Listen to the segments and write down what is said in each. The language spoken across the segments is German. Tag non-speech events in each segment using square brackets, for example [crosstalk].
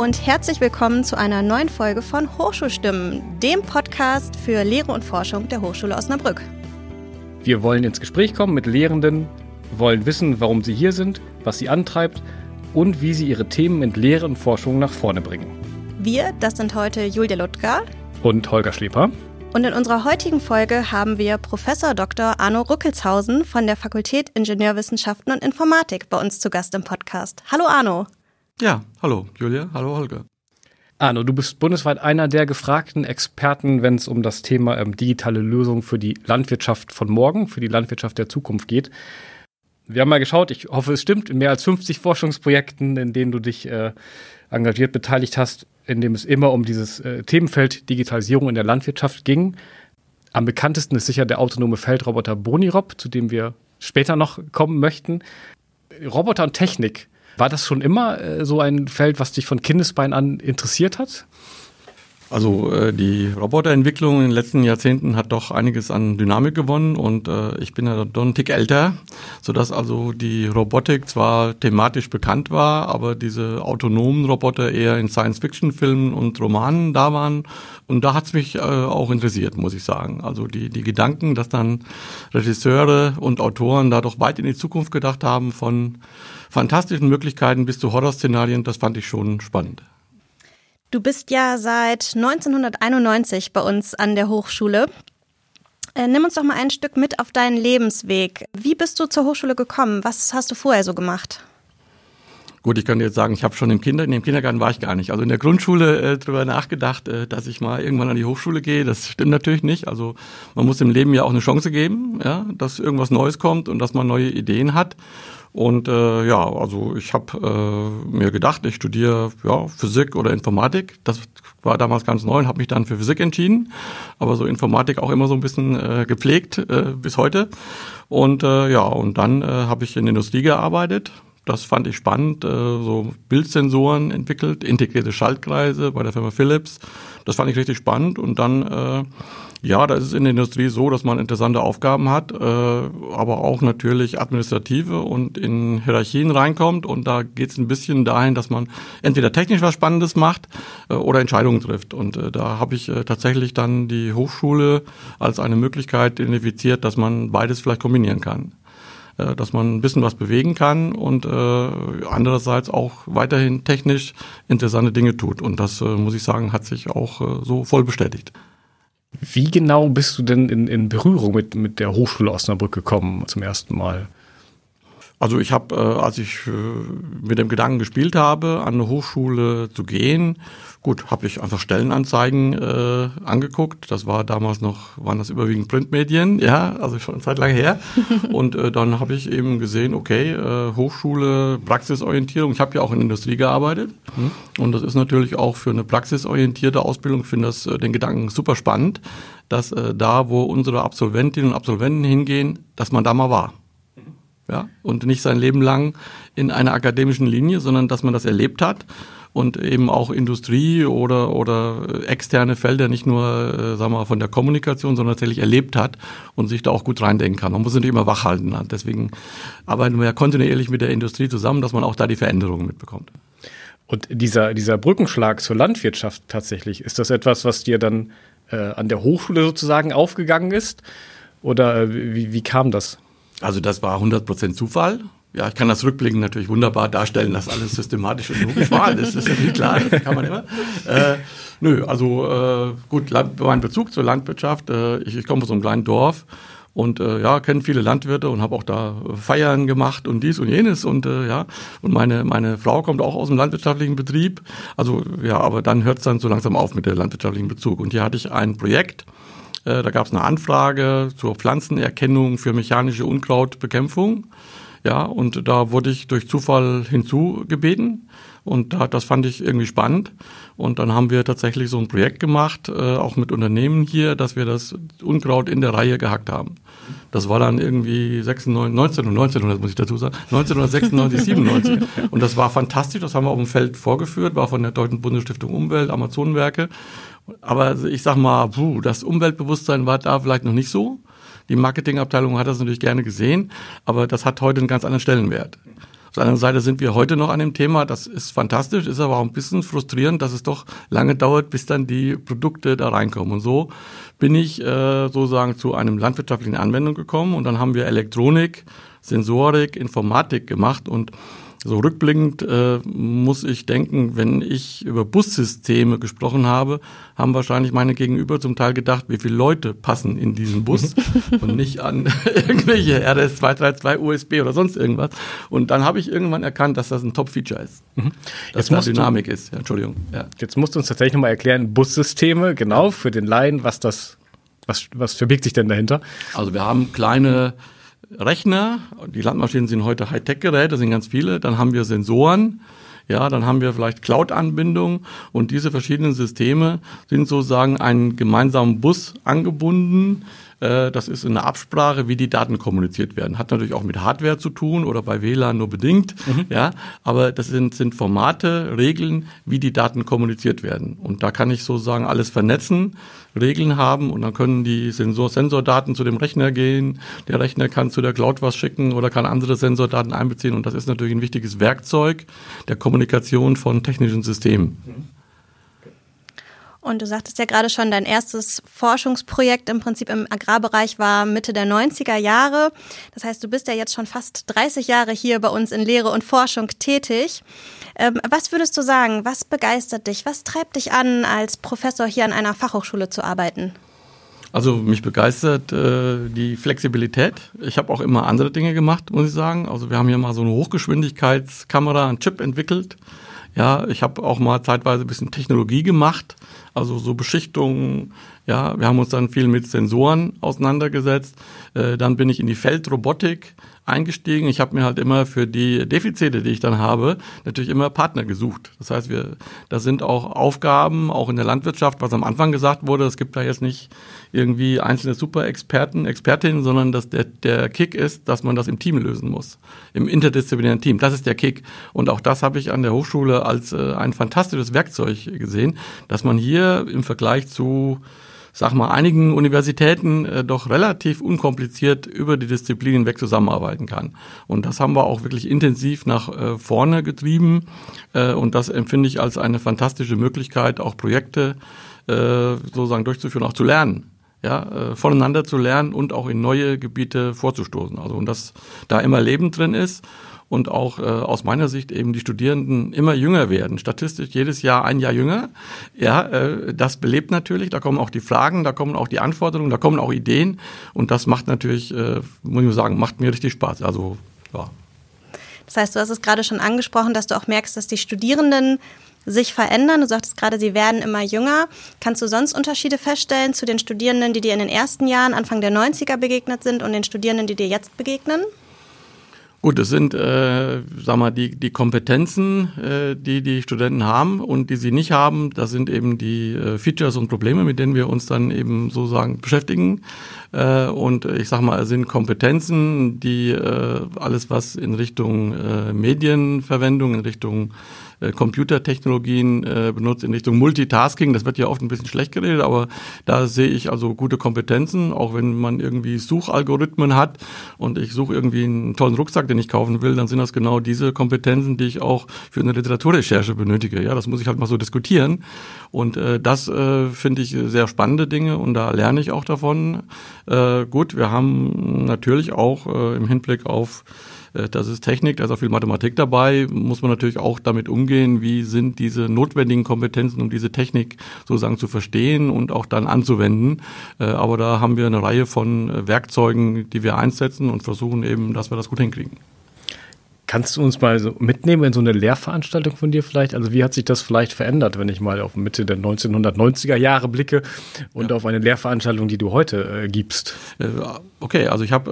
und herzlich willkommen zu einer neuen Folge von Hochschulstimmen, dem Podcast für Lehre und Forschung der Hochschule Osnabrück. Wir wollen ins Gespräch kommen mit Lehrenden, wollen wissen, warum sie hier sind, was sie antreibt und wie sie ihre Themen in Lehre und Forschung nach vorne bringen. Wir, das sind heute Julia Ludger und Holger Schleper. Und in unserer heutigen Folge haben wir Professor Dr. Arno Rückelshausen von der Fakultät Ingenieurwissenschaften und Informatik bei uns zu Gast im Podcast. Hallo Arno. Ja, hallo Julia, hallo Holger. Arno, du bist bundesweit einer der gefragten Experten, wenn es um das Thema ähm, digitale Lösungen für die Landwirtschaft von morgen, für die Landwirtschaft der Zukunft geht. Wir haben mal geschaut, ich hoffe, es stimmt, in mehr als 50 Forschungsprojekten, in denen du dich äh, engagiert beteiligt hast, in dem es immer um dieses äh, Themenfeld Digitalisierung in der Landwirtschaft ging. Am bekanntesten ist sicher der autonome Feldroboter Bonirob, zu dem wir später noch kommen möchten. Roboter und Technik, war das schon immer äh, so ein Feld, was dich von Kindesbein an interessiert hat? Also äh, die Roboterentwicklung in den letzten Jahrzehnten hat doch einiges an Dynamik gewonnen und äh, ich bin ja doch ein Tick älter, sodass also die Robotik zwar thematisch bekannt war, aber diese autonomen Roboter eher in Science-Fiction-Filmen und Romanen da waren. Und da hat's mich äh, auch interessiert, muss ich sagen. Also die, die Gedanken, dass dann Regisseure und Autoren da doch weit in die Zukunft gedacht haben, von fantastischen Möglichkeiten bis zu Horrorszenarien, das fand ich schon spannend. Du bist ja seit 1991 bei uns an der Hochschule. Äh, nimm uns doch mal ein Stück mit auf deinen Lebensweg. Wie bist du zur Hochschule gekommen? Was hast du vorher so gemacht? Gut, ich kann jetzt sagen, ich habe schon im Kinder, in dem Kindergarten war ich gar nicht. Also in der Grundschule äh, darüber nachgedacht, äh, dass ich mal irgendwann an die Hochschule gehe. Das stimmt natürlich nicht. Also man muss im Leben ja auch eine Chance geben, ja, dass irgendwas Neues kommt und dass man neue Ideen hat. Und äh, ja, also ich habe äh, mir gedacht, ich studiere ja, Physik oder Informatik. Das war damals ganz neu und habe mich dann für Physik entschieden. Aber so Informatik auch immer so ein bisschen äh, gepflegt äh, bis heute. Und äh, ja, und dann äh, habe ich in der Industrie gearbeitet. Das fand ich spannend, äh, so Bildsensoren entwickelt, integrierte Schaltkreise bei der Firma Philips. Das fand ich richtig spannend. Und dann äh, ja, da ist es in der Industrie so, dass man interessante Aufgaben hat, äh, aber auch natürlich administrative und in Hierarchien reinkommt. Und da geht es ein bisschen dahin, dass man entweder technisch was Spannendes macht äh, oder Entscheidungen trifft. Und äh, da habe ich äh, tatsächlich dann die Hochschule als eine Möglichkeit identifiziert, dass man beides vielleicht kombinieren kann äh, dass man ein bisschen was bewegen kann und äh, andererseits auch weiterhin technisch interessante Dinge tut. Und das, äh, muss ich sagen, hat sich auch äh, so voll bestätigt. Wie genau bist du denn in, in Berührung mit, mit der Hochschule Osnabrück gekommen zum ersten Mal? Also ich habe, äh, als ich äh, mit dem Gedanken gespielt habe, an eine Hochschule zu gehen, gut, habe ich einfach Stellenanzeigen äh, angeguckt. Das war damals noch, waren das überwiegend Printmedien, ja, also schon eine Zeit lang her. [laughs] Und äh, dann habe ich eben gesehen, okay, äh, Hochschule, Praxisorientierung. Ich habe ja auch in Industrie gearbeitet mhm. und das ist natürlich auch für eine praxisorientierte Ausbildung. Finde das äh, den Gedanken super spannend, dass äh, da, wo unsere Absolventinnen und Absolventen hingehen, dass man da mal war ja, und nicht sein Leben lang in einer akademischen Linie, sondern dass man das erlebt hat und eben auch Industrie oder oder externe Felder nicht nur äh, sagen wir mal, von der Kommunikation, sondern tatsächlich erlebt hat und sich da auch gut reindenken kann. Man muss natürlich immer wachhalten. Deswegen arbeiten wir ja kontinuierlich mit der Industrie zusammen, dass man auch da die Veränderungen mitbekommt. Und dieser dieser Brückenschlag zur Landwirtschaft tatsächlich ist das etwas, was dir dann äh, an der Hochschule sozusagen aufgegangen ist oder äh, wie, wie kam das? Also das war 100% Zufall. Ja, ich kann das rückblickend natürlich wunderbar darstellen, dass alles systematisch und logisch war. [laughs] Das ist natürlich klar, das kann man immer. Äh, nö, also äh, gut, mein Bezug zur Landwirtschaft, äh, ich, ich komme aus einem kleinen Dorf und äh, ja, kenne viele Landwirte und habe auch da Feiern gemacht und dies und jenes und äh, ja, und meine meine Frau kommt auch aus dem landwirtschaftlichen Betrieb. Also ja, aber dann hört es dann so langsam auf mit der landwirtschaftlichen Bezug. Und hier hatte ich ein Projekt, äh, da gab es eine Anfrage zur Pflanzenerkennung für mechanische Unkrautbekämpfung. Ja, und da wurde ich durch Zufall hinzugebeten. Und da, das fand ich irgendwie spannend. Und dann haben wir tatsächlich so ein Projekt gemacht, äh, auch mit Unternehmen hier, dass wir das Unkraut in der Reihe gehackt haben. Das war dann irgendwie 96, 19 und 1900, muss ich dazu sagen, 1996, 97. Und das war fantastisch. Das haben wir auf dem Feld vorgeführt, war von der Deutschen Bundesstiftung Umwelt, Amazonenwerke. Aber ich sag mal, puh, das Umweltbewusstsein war da vielleicht noch nicht so. Die Marketingabteilung hat das natürlich gerne gesehen, aber das hat heute einen ganz anderen Stellenwert. Auf der anderen Seite sind wir heute noch an dem Thema, das ist fantastisch, ist aber auch ein bisschen frustrierend, dass es doch lange dauert, bis dann die Produkte da reinkommen. Und so bin ich äh, sozusagen zu einem landwirtschaftlichen Anwendung gekommen und dann haben wir Elektronik, Sensorik, Informatik gemacht und so rückblickend äh, muss ich denken, wenn ich über Bussysteme gesprochen habe, haben wahrscheinlich meine Gegenüber zum Teil gedacht, wie viele Leute passen in diesen Bus [laughs] und nicht an [laughs] irgendwelche RS 232 USB oder sonst irgendwas. Und dann habe ich irgendwann erkannt, dass das ein Top-Feature ist. Mhm. Dass da Dynamik du, ist. Ja, Entschuldigung. Ja. Jetzt musst du uns tatsächlich nochmal erklären, Bussysteme, genau, für den Laien, was das, was, was verbirgt sich denn dahinter? Also wir haben kleine Rechner, die Landmaschinen sind heute Hightech-Geräte, sind ganz viele, dann haben wir Sensoren, ja, dann haben wir vielleicht Cloud-Anbindung. Und diese verschiedenen Systeme sind sozusagen einen gemeinsamen Bus angebunden, das ist eine Absprache, wie die Daten kommuniziert werden. Hat natürlich auch mit Hardware zu tun oder bei WLAN nur bedingt. Mhm. Ja, aber das sind, sind Formate, Regeln, wie die Daten kommuniziert werden. Und da kann ich sozusagen alles vernetzen, Regeln haben und dann können die Sensor Sensordaten zu dem Rechner gehen. Der Rechner kann zu der Cloud was schicken oder kann andere Sensordaten einbeziehen. Und das ist natürlich ein wichtiges Werkzeug der Kommunikation von technischen Systemen. Mhm. Und du sagtest ja gerade schon, dein erstes Forschungsprojekt im Prinzip im Agrarbereich war Mitte der 90er Jahre. Das heißt, du bist ja jetzt schon fast 30 Jahre hier bei uns in Lehre und Forschung tätig. Ähm, was würdest du sagen, was begeistert dich, was treibt dich an, als Professor hier an einer Fachhochschule zu arbeiten? Also mich begeistert äh, die Flexibilität. Ich habe auch immer andere Dinge gemacht, muss ich sagen. Also wir haben hier mal so eine Hochgeschwindigkeitskamera, einen Chip entwickelt. Ja, ich habe auch mal zeitweise ein bisschen Technologie gemacht, also so Beschichtungen. Ja, wir haben uns dann viel mit Sensoren auseinandergesetzt. Äh, dann bin ich in die Feldrobotik eingestiegen. Ich habe mir halt immer für die Defizite, die ich dann habe, natürlich immer Partner gesucht. Das heißt, wir, da sind auch Aufgaben, auch in der Landwirtschaft, was am Anfang gesagt wurde, es gibt da jetzt nicht irgendwie einzelne Super-Experten, Expertinnen, sondern dass der, der Kick ist, dass man das im Team lösen muss, im interdisziplinären Team. Das ist der Kick. Und auch das habe ich an der Hochschule als äh, ein fantastisches Werkzeug gesehen, dass man hier im Vergleich zu sag mal, einigen Universitäten äh, doch relativ unkompliziert über die Disziplinen weg zusammenarbeiten kann. Und das haben wir auch wirklich intensiv nach äh, vorne getrieben. Äh, und das empfinde ich als eine fantastische Möglichkeit, auch Projekte äh, sozusagen durchzuführen, auch zu lernen ja, äh, voneinander zu lernen und auch in neue Gebiete vorzustoßen. Also und dass da immer Leben drin ist und auch äh, aus meiner Sicht eben die Studierenden immer jünger werden. Statistisch jedes Jahr ein Jahr jünger. Ja, äh, das belebt natürlich. Da kommen auch die Fragen, da kommen auch die Anforderungen, da kommen auch Ideen und das macht natürlich, äh, muss ich sagen, macht mir richtig Spaß. Also ja. Das heißt, du hast es gerade schon angesprochen, dass du auch merkst, dass die Studierenden sich verändern. Du sagtest gerade, sie werden immer jünger. Kannst du sonst Unterschiede feststellen zu den Studierenden, die dir in den ersten Jahren, Anfang der 90er begegnet sind und den Studierenden, die dir jetzt begegnen? Gut, das sind, äh, sag mal, die, die Kompetenzen, äh, die die Studenten haben und die sie nicht haben. Das sind eben die äh, Features und Probleme, mit denen wir uns dann eben sozusagen beschäftigen. Äh, und ich sag mal, es sind Kompetenzen, die äh, alles, was in Richtung äh, Medienverwendung, in Richtung äh, Computertechnologien äh, benutzt in Richtung Multitasking. Das wird ja oft ein bisschen schlecht geredet, aber da sehe ich also gute Kompetenzen, auch wenn man irgendwie Suchalgorithmen hat und ich suche irgendwie einen tollen Rucksack, den ich kaufen will, dann sind das genau diese Kompetenzen, die ich auch für eine Literaturrecherche benötige. Ja, das muss ich halt mal so diskutieren. Und äh, das äh, finde ich sehr spannende Dinge und da lerne ich auch davon. Äh, gut, wir haben natürlich auch äh, im Hinblick auf das ist Technik, da ist auch viel Mathematik dabei. Muss man natürlich auch damit umgehen, wie sind diese notwendigen Kompetenzen, um diese Technik sozusagen zu verstehen und auch dann anzuwenden. Äh, aber da haben wir eine Reihe von äh, Werkzeugen, die wir einsetzen und versuchen eben, dass wir das gut hinkriegen. Kannst du uns mal so mitnehmen in so eine Lehrveranstaltung von dir vielleicht? Also wie hat sich das vielleicht verändert, wenn ich mal auf Mitte der 1990er Jahre blicke und ja. auf eine Lehrveranstaltung, die du heute äh, gibst? Äh, okay, also ich habe,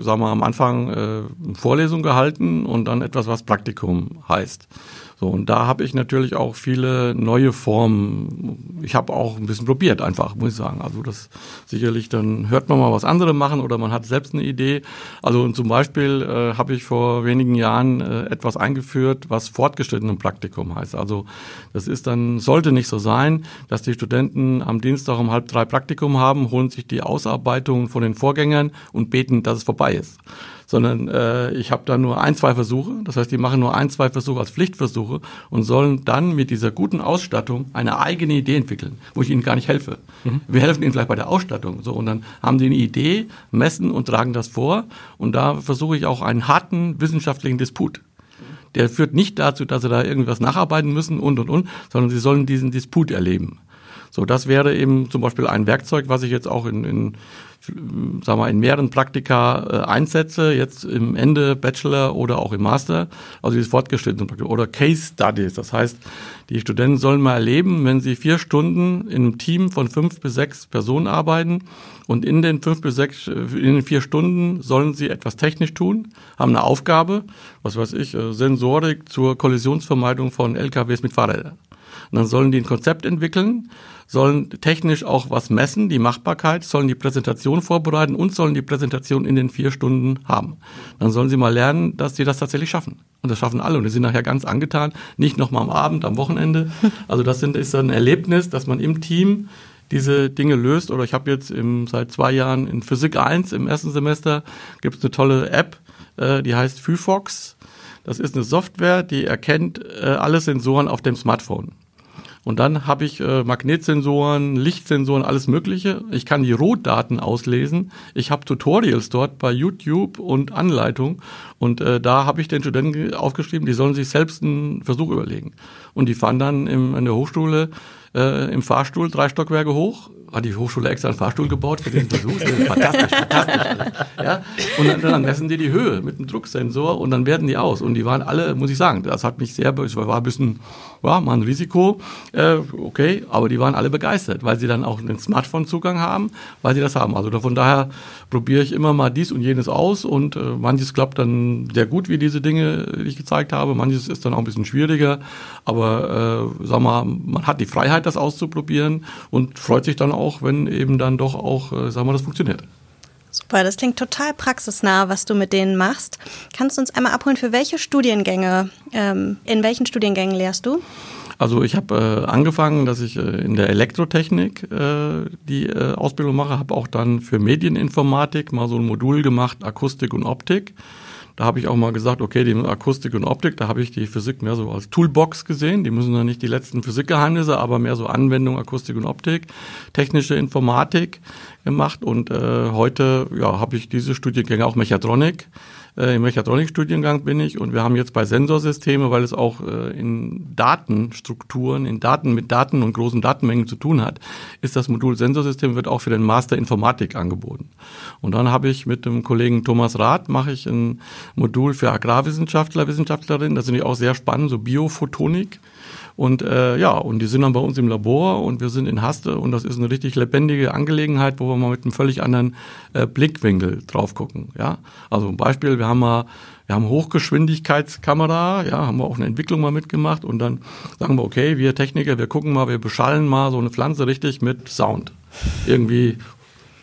äh, sagen wir am Anfang äh, Vorlesung gehalten und dann etwas, was Praktikum heißt. So, und da habe ich natürlich auch viele neue Formen. Ich habe auch ein bisschen probiert, einfach, muss ich sagen. Also das sicherlich, dann hört man mal, was andere machen oder man hat selbst eine Idee. Also zum Beispiel äh, habe ich vor wenigen Jahren äh, etwas eingeführt, was fortgeschrittenen Praktikum heißt. Also das ist dann, sollte nicht so sein, dass die Studenten am Dienstag um halb drei Praktikum haben, holen sich die Ausarbeitung von den Vorgängern und beten, dass es vorbei ist sondern äh, ich habe da nur ein, zwei Versuche. Das heißt, die machen nur ein, zwei Versuche als Pflichtversuche und sollen dann mit dieser guten Ausstattung eine eigene Idee entwickeln, wo ich ihnen gar nicht helfe. Mhm. Wir helfen ihnen vielleicht bei der Ausstattung. So, und dann haben die eine Idee, messen und tragen das vor. Und da versuche ich auch einen harten wissenschaftlichen Disput der führt nicht dazu, dass sie da irgendwas nacharbeiten müssen und und und, sondern sie sollen diesen Disput erleben. So, das wäre eben zum Beispiel ein Werkzeug, was ich jetzt auch in, in sagen wir, in mehreren Praktika äh, einsetze, jetzt im Ende Bachelor oder auch im Master, also dieses fortgeschrittene Praktika oder Case Studies. Das heißt, die Studenten sollen mal erleben, wenn sie vier Stunden in einem Team von fünf bis sechs Personen arbeiten und in den fünf bis sechs, äh, in den vier Stunden sollen sie etwas technisch tun, haben eine Aufgabe, was weiß ich, äh, Sensorik zur Kollisionsvermeidung von LKWs mit Fahrrädern. Und dann sollen die ein Konzept entwickeln, sollen technisch auch was messen, die Machbarkeit, sollen die Präsentation vorbereiten und sollen die Präsentation in den vier Stunden haben. Dann sollen sie mal lernen, dass sie das tatsächlich schaffen. Und das schaffen alle und die sind nachher ganz angetan, nicht nochmal am Abend, am Wochenende. [laughs] Also das sind, ist ein Erlebnis, dass man im Team diese Dinge löst. Oder ich habe jetzt im, seit zwei Jahren in Physik 1 im ersten Semester gibt es eine tolle App, äh, die heißt Phyfox. Das ist eine Software, die erkennt äh, alle Sensoren auf dem Smartphone. Und dann habe ich äh, Magnetsensoren, Lichtsensoren, alles Mögliche. Ich kann die Rotdaten auslesen. Ich habe Tutorials dort bei YouTube und Anleitung. Und äh, da habe ich den Studenten aufgeschrieben, die sollen sich selbst einen Versuch überlegen. Und die fahren dann im, in der Hochschule äh, im Fahrstuhl drei Stockwerke hoch hat die Hochschule extra einen Fahrstuhl gebaut für den Versuch. fantastisch, fantastisch. Ja? Und dann, dann, messen die die Höhe mit einem Drucksensor und dann werden die aus. Und die waren alle, muss ich sagen, das hat mich sehr, war ein bisschen, war mal ein Risiko, äh, okay, aber die waren alle begeistert, weil sie dann auch einen Smartphone-Zugang haben, weil sie das haben. Also von daher probiere ich immer mal dies und jenes aus und äh, manches klappt dann sehr gut, wie diese Dinge, die ich gezeigt habe. Manches ist dann auch ein bisschen schwieriger, aber äh, sag mal, man hat die Freiheit, das auszuprobieren und freut sich dann auch, wenn eben dann doch auch, äh, sagen wir, das funktioniert. Super, das klingt total praxisnah, was du mit denen machst. Kannst du uns einmal abholen, für welche Studiengänge, ähm, in welchen Studiengängen lehrst du? Also ich habe äh, angefangen, dass ich äh, in der Elektrotechnik äh, die äh, Ausbildung mache, habe auch dann für Medieninformatik mal so ein Modul gemacht, Akustik und Optik. Da habe ich auch mal gesagt, okay, die Akustik und Optik, da habe ich die Physik mehr so als Toolbox gesehen. Die müssen ja nicht die letzten Physikgeheimnisse, aber mehr so Anwendung Akustik und Optik, technische Informatik gemacht. Und äh, heute ja, habe ich diese Studiengänge auch Mechatronik äh, Im Mechatronikstudiengang bin ich und wir haben jetzt bei Sensorsysteme, weil es auch äh, in Datenstrukturen, in Daten mit Daten und großen Datenmengen zu tun hat, ist das Modul Sensorsysteme wird auch für den Master Informatik angeboten. Und dann habe ich mit dem Kollegen Thomas Rath mache ich ein Modul für Agrarwissenschaftler, Wissenschaftlerinnen. Das finde ich auch sehr spannend, so Biophotonik. Und äh, ja, und die sind dann bei uns im Labor und wir sind in Haste und das ist eine richtig lebendige Angelegenheit, wo wir mal mit einem völlig anderen äh, Blickwinkel drauf gucken. Ja, also ein Beispiel: Wir haben mal wir haben Hochgeschwindigkeitskamera, ja, haben wir auch eine Entwicklung mal mitgemacht und dann sagen wir, okay, wir Techniker, wir gucken mal, wir beschallen mal so eine Pflanze richtig mit Sound. Irgendwie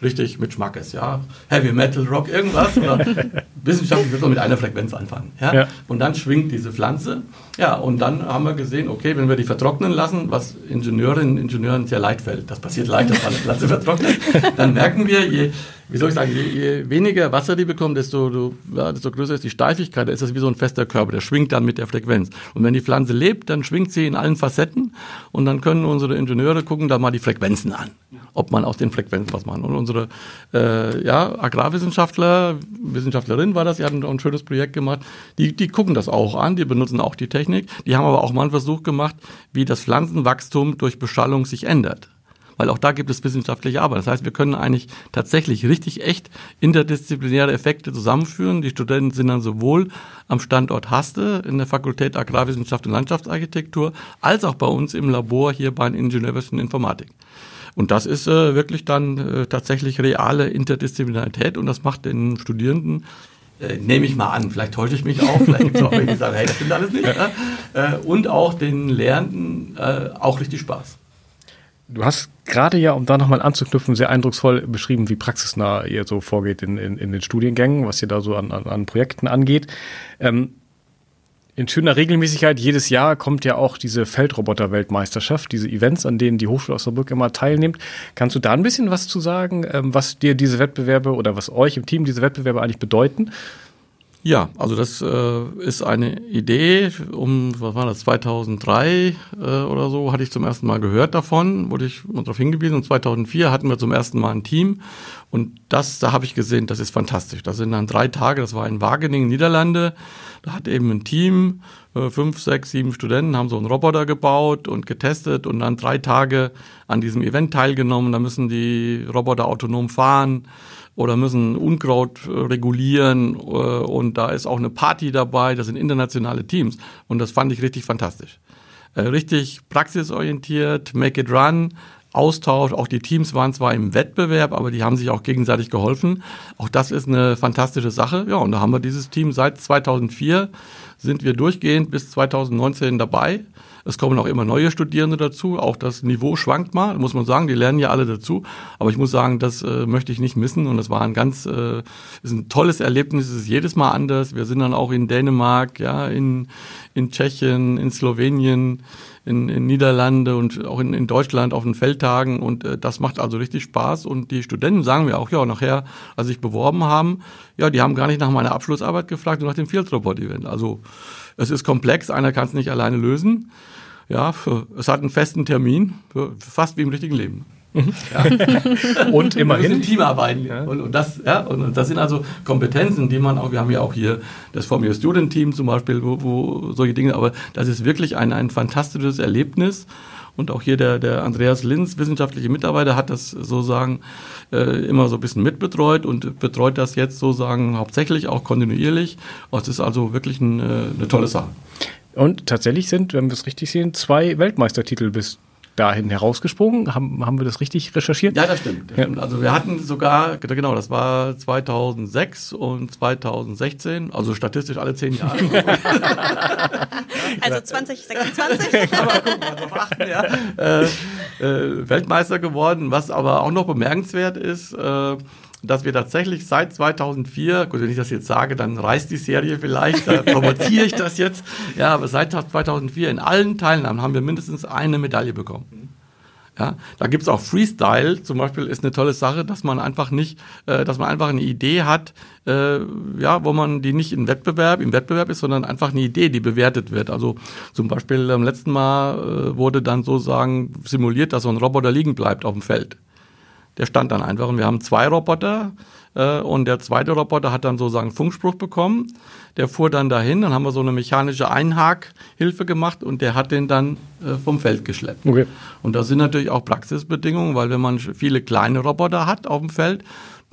richtig mit Schmackes, ja. Heavy Metal, Rock, irgendwas. Oder [laughs] wissenschaftlich wird man mit einer Frequenz anfangen. Ja? ja? Und dann schwingt diese Pflanze. Ja, und dann haben wir gesehen, okay, wenn wir die vertrocknen lassen, was Ingenieurinnen und Ingenieuren sehr leicht fällt, das passiert leicht, [laughs] dass eine Pflanze vertrocknet, dann merken wir, je, wie soll ich sagen, je, je weniger Wasser die bekommen, desto, du, ja, desto größer ist die Steifigkeit, da ist das wie so ein fester Körper, der schwingt dann mit der Frequenz. Und wenn die Pflanze lebt, dann schwingt sie in allen Facetten und dann können unsere Ingenieure gucken da mal die Frequenzen an, ob man aus den Frequenzen was machen. Und unsere äh, ja, Agrarwissenschaftler, Wissenschaftlerin war das, die hatten auch ein schönes Projekt gemacht, die, die gucken das auch an, die benutzen auch die Technik. Die haben aber auch mal einen Versuch gemacht, wie das Pflanzenwachstum durch Beschallung sich ändert. Weil auch da gibt es wissenschaftliche Arbeit. Das heißt, wir können eigentlich tatsächlich richtig echt interdisziplinäre Effekte zusammenführen. Die Studenten sind dann sowohl am Standort Haste in der Fakultät Agrarwissenschaft und Landschaftsarchitektur als auch bei uns im Labor hier bei Ingenieurwissenschaft und Informatik. Und das ist äh, wirklich dann äh, tatsächlich reale Interdisziplinarität und das macht den Studierenden äh, nehme ich mal an, vielleicht täusche ich mich auch, vielleicht gibt es auch welche, die sagen, hey, das stimmt alles nicht. Ja. Äh, und auch den Lehrenden äh, auch richtig Spaß. Du hast gerade ja, um da nochmal anzuknüpfen, sehr eindrucksvoll beschrieben, wie praxisnah ihr so vorgeht in, in, in den Studiengängen, was ihr da so an, an, an Projekten angeht. Ähm, in schöner Regelmäßigkeit, jedes Jahr kommt ja auch diese Feldroboter-Weltmeisterschaft, diese Events, an denen die Hochschule Osnabrück immer teilnimmt. Kannst du da ein bisschen was zu sagen, ähm, was dir diese Wettbewerbe oder was euch im Team diese Wettbewerbe eigentlich bedeuten? Ja, also das äh, ist eine Idee. Um, was war das, 2003 äh, oder so, hatte ich zum ersten Mal gehört davon, wurde ich darauf hingewiesen. Und 2004 hatten wir zum ersten Mal ein Team. Und das, da habe ich gesehen, das ist fantastisch. Das sind dann drei Tage, das war in Wageningen, Niederlande. Da hat eben ein Team, äh, fünf, sechs, sieben Studenten, haben so einen Roboter gebaut und getestet und dann drei Tage an diesem Event teilgenommen. Da müssen die Roboter autonom fahren oder müssen Unkraut äh, regulieren äh, und da ist auch eine Party dabei, das sind internationale Teams und das fand ich richtig fantastisch. Äh, richtig praxisorientiert, make it run, Austausch, auch die Teams waren zwar im Wettbewerb, aber die haben sich auch gegenseitig geholfen. Auch das ist eine fantastische Sache. Ja, und da haben wir dieses Team seit 2004 sind wir durchgehend bis 2019 dabei. Es kommen auch immer neue Studierende dazu. Auch das Niveau schwankt mal, muss man sagen. Die lernen ja alle dazu. Aber ich muss sagen, das äh, möchte ich nicht missen. Und es war ein ganz, äh, ist ein tolles Erlebnis. Es ist jedes Mal anders. Wir sind dann auch in Dänemark, ja, in, in Tschechien, in Slowenien, in, in Niederlande und auch in, in Deutschland auf den Feldtagen. Und äh, das macht also richtig Spaß. Und die Studenten sagen mir auch, ja, nachher, als sich beworben haben, ja, die haben gar nicht nach meiner Abschlussarbeit gefragt, nur nach dem Field Robot Event. Also es ist komplex, einer kann es nicht alleine lösen ja, für, es hat einen festen Termin, für, fast wie im richtigen Leben. Mhm. Ja. und immerhin. Wir Teamarbeiten. Ja. Und, und, das, ja, und das sind also Kompetenzen, die man auch, wir haben ja auch hier das Formula Student Team zum Beispiel, wo, wo solche Dinge, aber das ist wirklich ein, ein fantastisches Erlebnis. Und auch hier der, der Andreas Linz, wissenschaftliche Mitarbeiter, hat das sozusagen äh, immer so ein bisschen mitbetreut und betreut das jetzt sozusagen hauptsächlich auch kontinuierlich. Und es ist also wirklich eine, äh, eine tolle Sache. Und tatsächlich sind, wenn wir es richtig sehen, zwei Weltmeistertitel bis dahin herausgesprungen. Haben, haben wir das richtig recherchiert? Ja, das stimmt. Ja. Also wir hatten sogar, genau, das war 2006 und 2016, also statistisch alle zehn Jahre. [laughs] also 2026. Kann man gucken, also achten, ja. Äh, äh, Weltmeister geworden, was aber auch noch bemerkenswert ist, äh, dass wir tatsächlich seit 2004, gut, wenn ich das jetzt sage, dann reißt die Serie vielleicht, da [laughs] provoziere ich das jetzt, ja, aber seit 2004 in allen Teilnahmen haben wir mindestens eine Medaille bekommen. Ja, da gibt's auch Freestyle, zum Beispiel ist eine tolle Sache, dass man einfach nicht, äh, dass man einfach eine Idee hat, äh, ja, wo man die nicht im Wettbewerb, im Wettbewerb ist, sondern einfach eine Idee, die bewertet wird. Also zum Beispiel am letzten Mal äh, wurde dann sozusagen simuliert, dass so ein Roboter liegen bleibt auf dem Feld. Der stand dann einfach und wir haben zwei Roboter äh, und der zweite Roboter hat dann sozusagen Funkspruch bekommen. Der fuhr dann dahin, dann haben wir so eine mechanische Einhakhilfe gemacht und der hat den dann äh, vom Feld geschleppt. Okay. Und das sind natürlich auch Praxisbedingungen, weil wenn man viele kleine Roboter hat auf dem Feld,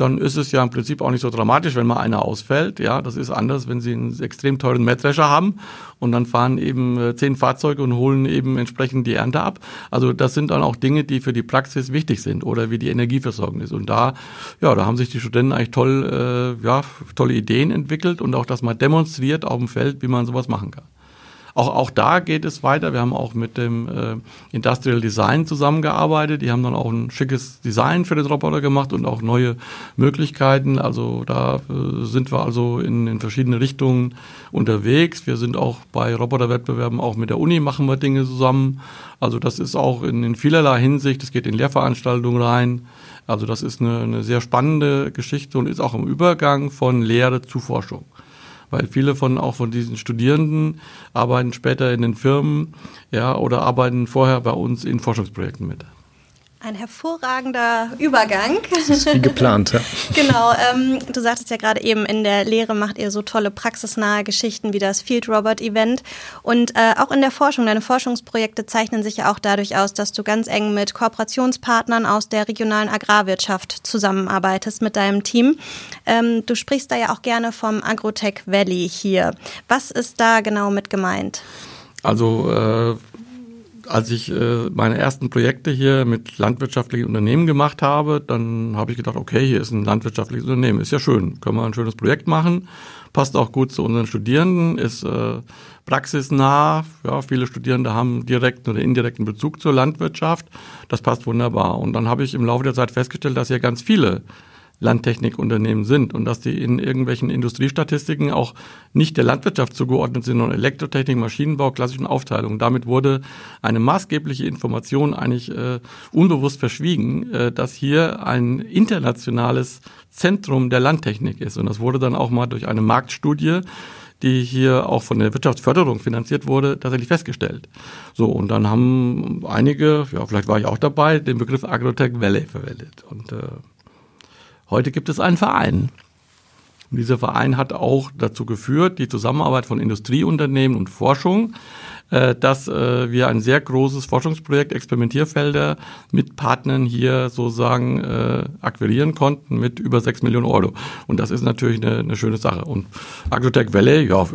dann ist es ja im Prinzip auch nicht so dramatisch, wenn mal einer ausfällt. Ja, das ist anders, wenn Sie einen extrem teuren Mähdrescher haben und dann fahren eben äh, zehn Fahrzeuge und holen eben entsprechend die Ernte ab. Also das sind dann auch Dinge, die für die Praxis wichtig sind oder wie die Energieversorgung ist. Und da, ja, da haben sich die Studenten eigentlich toll, äh, ja, tolle Ideen entwickelt und auch das mal demonstriert auf dem Feld, wie man sowas machen kann. Auch, auch da geht es weiter. Wir haben auch mit dem äh, Industrial Design zusammengearbeitet. Die haben dann auch ein schickes Design für den Roboter gemacht und auch neue Möglichkeiten. Also da äh, sind wir also in, in verschiedene Richtungen unterwegs. Wir sind auch bei Roboterwettbewerben auch mit der Uni machen wir Dinge zusammen. Also das ist auch in, in vielerlei Hinsicht. Es geht in Lehrveranstaltungen rein. Also das ist eine, eine sehr spannende Geschichte und ist auch im Übergang von Lehre zu Forschung weil viele von auch von diesen Studierenden arbeiten später in den Firmen, ja, oder arbeiten vorher bei uns in Forschungsprojekten mit. Ein hervorragender Übergang. Das ist wie geplant, ja. [laughs] genau. Ähm, du sagtest ja gerade eben, in der Lehre macht ihr so tolle praxisnahe Geschichten wie das Field Robot Event. Und äh, auch in der Forschung, deine Forschungsprojekte zeichnen sich ja auch dadurch aus, dass du ganz eng mit Kooperationspartnern aus der regionalen Agrarwirtschaft zusammenarbeitest mit deinem Team. Ähm, du sprichst da ja auch gerne vom Agrotech Valley hier. Was ist da genau mit gemeint? Also äh, als ich äh, meine ersten Projekte hier mit landwirtschaftlichen Unternehmen gemacht habe, dann habe ich gedacht, okay, hier ist ein landwirtschaftliches Unternehmen, ist ja schön, können wir ein schönes Projekt machen, passt auch gut zu unseren Studierenden, ist äh, praxisnah, ja, viele Studierende haben direkten oder indirekten Bezug zur Landwirtschaft, das passt wunderbar. Und dann habe ich im Laufe der Zeit festgestellt, dass hier ganz viele Landtechnikunternehmen sind und dass die in irgendwelchen Industriestatistiken auch nicht der Landwirtschaft zugeordnet sind, sondern Elektrotechnik, Maschinenbau, klassischen Aufteilungen. Damit wurde eine maßgebliche Information eigentlich äh, unbewusst verschwiegen, äh, dass hier ein internationales Zentrum der Landtechnik ist. Und das wurde dann auch mal durch eine Marktstudie die hier auch von der Wirtschaftsförderung finanziert wurde, tatsächlich festgestellt. So, und dann haben einige, ja, vielleicht war ich auch dabei, den Begriff Agrotech Valley verwendet. Und äh, Heute gibt es einen Verein. Und dieser Verein hat auch dazu geführt, die Zusammenarbeit von Industrieunternehmen und Forschung, äh, dass äh, wir ein sehr großes Forschungsprojekt, Experimentierfelder mit Partnern hier sozusagen äh, akquirieren konnten mit über sechs Millionen Euro. Und das ist natürlich eine, eine schöne Sache. Und Agrotech Valley, ja,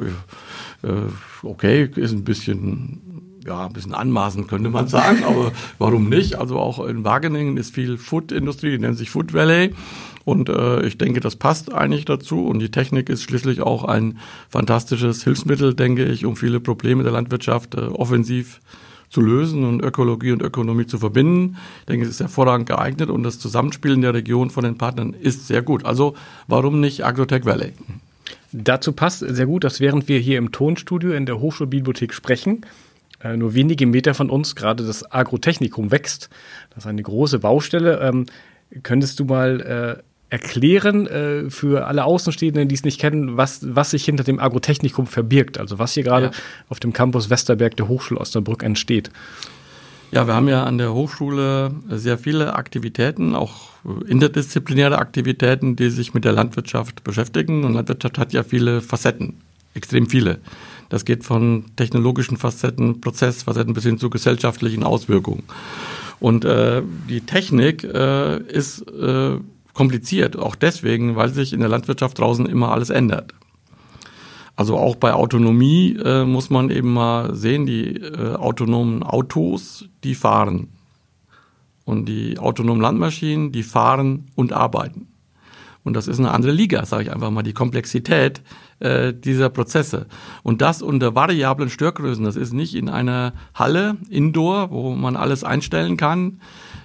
okay, ist ein bisschen ja, ein bisschen anmaßend könnte man sagen, aber warum nicht? Also auch in Wageningen ist viel Food-Industrie, nennt sich Food Valley. Und äh, ich denke, das passt eigentlich dazu. Und die Technik ist schließlich auch ein fantastisches Hilfsmittel, denke ich, um viele Probleme der Landwirtschaft äh, offensiv zu lösen und Ökologie und Ökonomie zu verbinden. Ich denke, es ist hervorragend geeignet und das Zusammenspiel in der Region von den Partnern ist sehr gut. Also warum nicht Agrotech Valley? Dazu passt sehr gut, dass während wir hier im Tonstudio in der Hochschulbibliothek sprechen, äh, nur wenige Meter von uns gerade das Agrotechnikum wächst. Das ist eine große Baustelle. Ähm, könntest du mal äh, erklären äh, für alle Außenstehenden, die es nicht kennen, was, was sich hinter dem Agrotechnikum verbirgt, also was hier gerade ja. auf dem Campus Westerberg der Hochschule Osnabrück entsteht. Ja, wir haben ja an der Hochschule sehr viele Aktivitäten, auch interdisziplinäre Aktivitäten, die sich mit der Landwirtschaft beschäftigen. Und Landwirtschaft hat ja viele Facetten, extrem viele. Das geht von technologischen Facetten, Prozessfacetten bis hin zu gesellschaftlichen Auswirkungen. Und äh, die Technik äh, ist äh, kompliziert, auch deswegen, weil sich in der Landwirtschaft draußen immer alles ändert. Also auch bei Autonomie äh, muss man eben mal sehen, die äh, autonomen Autos, die fahren. Und die autonomen Landmaschinen, die fahren und arbeiten. Und das ist eine andere Liga, sage ich einfach mal, die Komplexität äh, dieser Prozesse. Und das unter variablen Störgrößen. Das ist nicht in einer Halle, Indoor, wo man alles einstellen kann,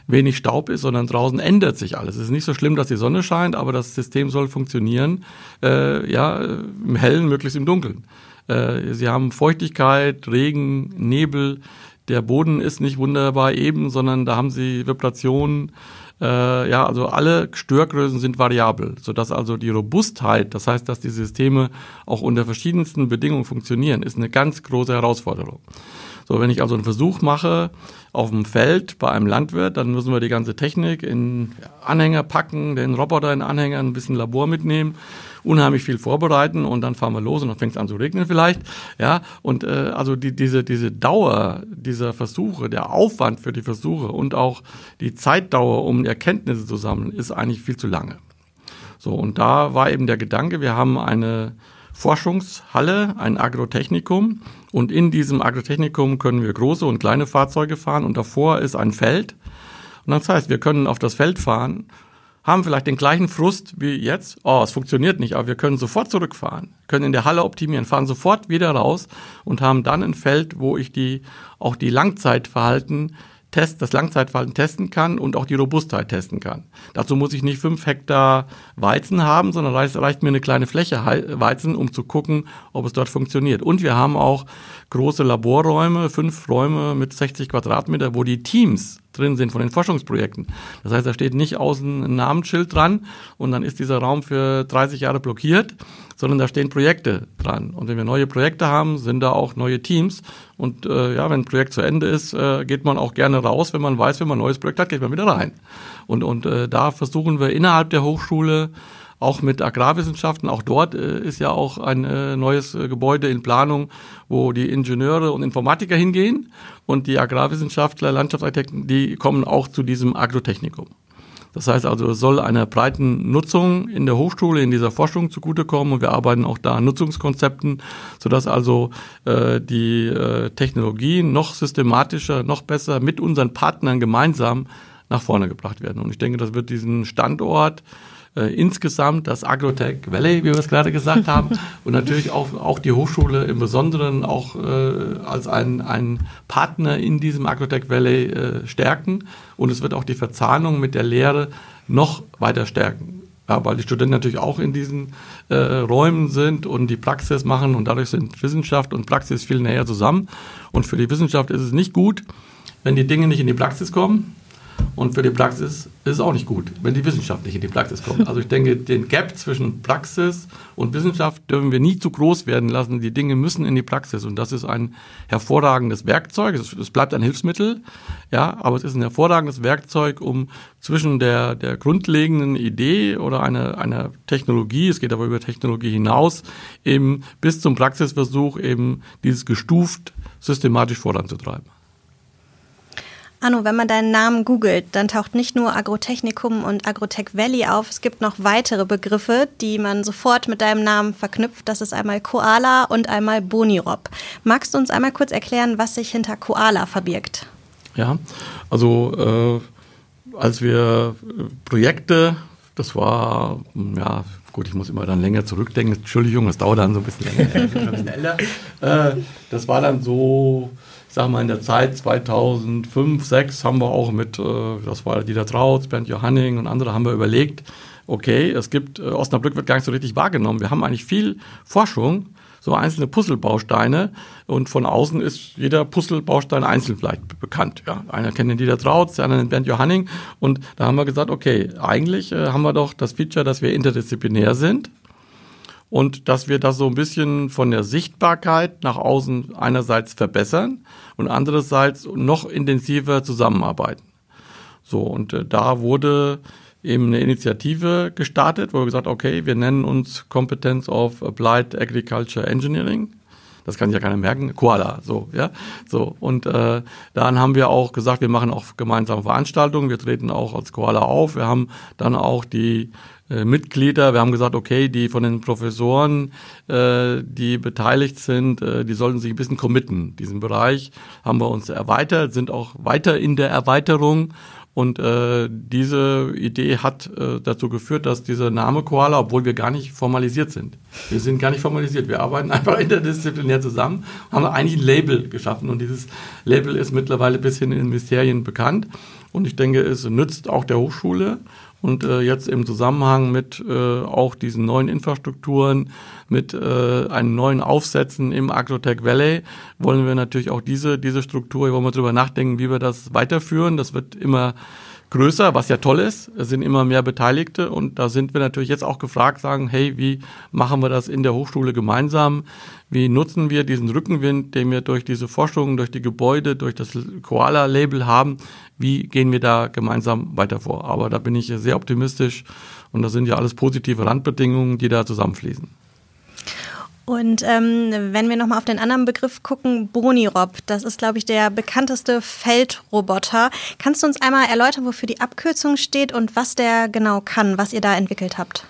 wenig Staub ist, sondern draußen ändert sich alles. Es ist nicht so schlimm, dass die Sonne scheint, aber das System soll funktionieren, äh, ja, im Hellen, möglichst im Dunkeln. Äh, sie haben Feuchtigkeit, Regen, Nebel. Der Boden ist nicht wunderbar eben, sondern da haben sie Vibrationen. Äh, ja, also alle Störgrößen sind variabel, sodass also die Robustheit, das heißt, dass die Systeme auch unter verschiedensten Bedingungen funktionieren, ist eine ganz große Herausforderung. So, wenn ich also einen Versuch mache auf dem Feld bei einem Landwirt, dann müssen wir die ganze Technik in Anhänger packen, den Roboter in Anhänger, ein bisschen Labor mitnehmen, unheimlich viel vorbereiten und dann fahren wir los und dann fängt es an zu regnen vielleicht. Ja, und äh, also die, diese, diese Dauer dieser Versuche, der Aufwand für die Versuche und auch die Zeitdauer, um Erkenntnisse zu sammeln, ist eigentlich viel zu lange. So, und da war eben der Gedanke, wir haben eine Forschungshalle, ein Agrotechnikum. Und in diesem Agrotechnikum können wir große und kleine Fahrzeuge fahren und davor ist ein Feld. Und das heißt, wir können auf das Feld fahren, haben vielleicht den gleichen Frust wie jetzt. Oh, es funktioniert nicht, aber wir können sofort zurückfahren, können in der Halle optimieren, fahren sofort wieder raus und haben dann ein Feld, wo ich die, auch die Langzeitverhalten Test, das Langzeitverhalten testen kann und auch die Robustheit testen kann. Dazu muss ich nicht fünf Hektar Weizen haben, sondern reicht, reicht mir eine kleine Fläche Weizen, um zu gucken, ob es dort funktioniert. Und wir haben auch große Laborräume, fünf Räume mit 60 Quadratmeter, wo die Teams drin sind von den Forschungsprojekten. Das heißt, da steht nicht außen ein Namensschild dran und dann ist dieser Raum für 30 Jahre blockiert, sondern da stehen Projekte dran. Und wenn wir neue Projekte haben, sind da auch neue Teams. Und äh, ja, wenn ein Projekt zu Ende ist, äh, geht man auch gerne raus. Wenn man weiß, wenn man ein neues Projekt hat, geht man wieder rein. Und, und äh, da versuchen wir innerhalb der Hochschule auch mit Agrarwissenschaften. Auch dort äh, ist ja auch ein äh, neues äh, Gebäude in Planung, wo die Ingenieure und Informatiker hingehen und die Agrarwissenschaftler, Landschaftsarchitekten, die kommen auch zu diesem Agrotechnikum. Das heißt also, es soll einer breiten Nutzung in der Hochschule, in dieser Forschung zugutekommen und wir arbeiten auch da an Nutzungskonzepten, sodass also äh, die äh, Technologien noch systematischer, noch besser mit unseren Partnern gemeinsam nach vorne gebracht werden. Und ich denke, das wird diesen Standort äh, insgesamt das Agrotech Valley, wie wir es gerade gesagt haben, [laughs] und natürlich auch, auch die Hochschule im Besonderen auch äh, als ein, ein Partner in diesem Agrotech Valley äh, stärken. Und es wird auch die Verzahnung mit der Lehre noch weiter stärken. Ja, weil die Studenten natürlich auch in diesen äh, Räumen sind und die Praxis machen und dadurch sind Wissenschaft und Praxis viel näher zusammen. Und für die Wissenschaft ist es nicht gut, wenn die Dinge nicht in die Praxis kommen, und für die Praxis ist es auch nicht gut, wenn die Wissenschaft nicht in die Praxis kommt. [laughs] Also ich denke, den Gap zwischen Praxis und Wissenschaft dürfen wir nie zu groß werden lassen. Die Dinge müssen in die Praxis und das ist ein hervorragendes Werkzeug. Es, bleibt ein Hilfsmittel, ja, aber es ist ein hervorragendes Werkzeug, um zwischen der, der grundlegenden Idee oder einer, einer Technologie, es geht aber über Technologie hinaus, eben bis zum Praxisversuch eben dieses gestuft systematisch voranzutreiben. Anno, wenn man deinen Namen googelt, dann taucht nicht nur Agrotechnikum und Agrotech Valley auf, es gibt noch weitere Begriffe, die man sofort mit deinem Namen verknüpft. Das ist einmal Koala und einmal Bonirob. Magst du uns einmal kurz erklären, was sich hinter Koala verbirgt? Ja, also äh, als wir Projekte, das war, ja, gut, ich muss immer dann länger zurückdenken, Entschuldigung, das dauert dann so ein bisschen länger, [laughs] ein bisschen älter. Äh, das war dann so sag mal, in der Zeit 2005, 2006 haben wir auch mit, äh, das war Dieter Trautz, Bernd Johanning und andere, haben wir überlegt, okay, es gibt, äh, Osnabrück wird gar nicht so richtig wahrgenommen. Wir haben eigentlich viel Forschung, so einzelne Puzzlebausteine und von außen ist jeder Puzzlebaustein einzeln vielleicht bekannt. Ja, einer kennt den Dieter Trautz, der andere den Bernd Johanning und da haben wir gesagt, okay, eigentlich äh, haben wir doch das Feature, dass wir interdisziplinär sind und dass wir das so ein bisschen von der Sichtbarkeit nach außen einerseits verbessern und andererseits noch intensiver zusammenarbeiten. So, und äh, da wurde eben eine Initiative gestartet, wo wir gesagt, okay, wir nennen uns Competence of Applied Agriculture Engineering. Das kann sich ja keiner merken. Koala, so, ja. So. Und äh, dann haben wir auch gesagt, wir machen auch gemeinsame Veranstaltungen, wir treten auch als Koala auf. Wir haben dann auch die äh, Mitglieder. Wir haben gesagt, okay, die von den Professoren, äh, die beteiligt sind, äh, die sollten sich ein bisschen committen. Diesen Bereich haben wir uns erweitert, sind auch weiter in der Erweiterung. Und äh, diese Idee hat äh, dazu geführt, dass dieser Name Koala, obwohl wir gar nicht formalisiert sind, wir sind gar nicht formalisiert, wir arbeiten [laughs] einfach interdisziplinär zusammen, haben eigentlich ein Label geschaffen und dieses Label ist mittlerweile bis hin in Mysterien bekannt. Und ich denke, es nützt auch der Hochschule und äh, jetzt im Zusammenhang mit äh, auch diesen neuen Infrastrukturen, mit äh, einem neuen Aufsetzen im Agrotech Valley, wollen wir natürlich auch diese, diese Struktur, wollen wir darüber nachdenken, wie wir das weiterführen. Das wird immer größer, was ja toll ist. Es sind immer mehr Beteiligte und da sind wir natürlich jetzt auch gefragt, sagen, hey, wie machen wir das in der Hochschule gemeinsam? Wie nutzen wir diesen Rückenwind, den wir durch diese Forschung, durch die Gebäude, durch das Koala-Label haben? Wie gehen wir da gemeinsam weiter vor? Aber da bin ich sehr optimistisch und das sind ja alles positive Randbedingungen, die da zusammenfließen. Und ähm, wenn wir nochmal auf den anderen Begriff gucken, Bonirob, das ist, glaube ich, der bekannteste Feldroboter. Kannst du uns einmal erläutern, wofür die Abkürzung steht und was der genau kann, was ihr da entwickelt habt?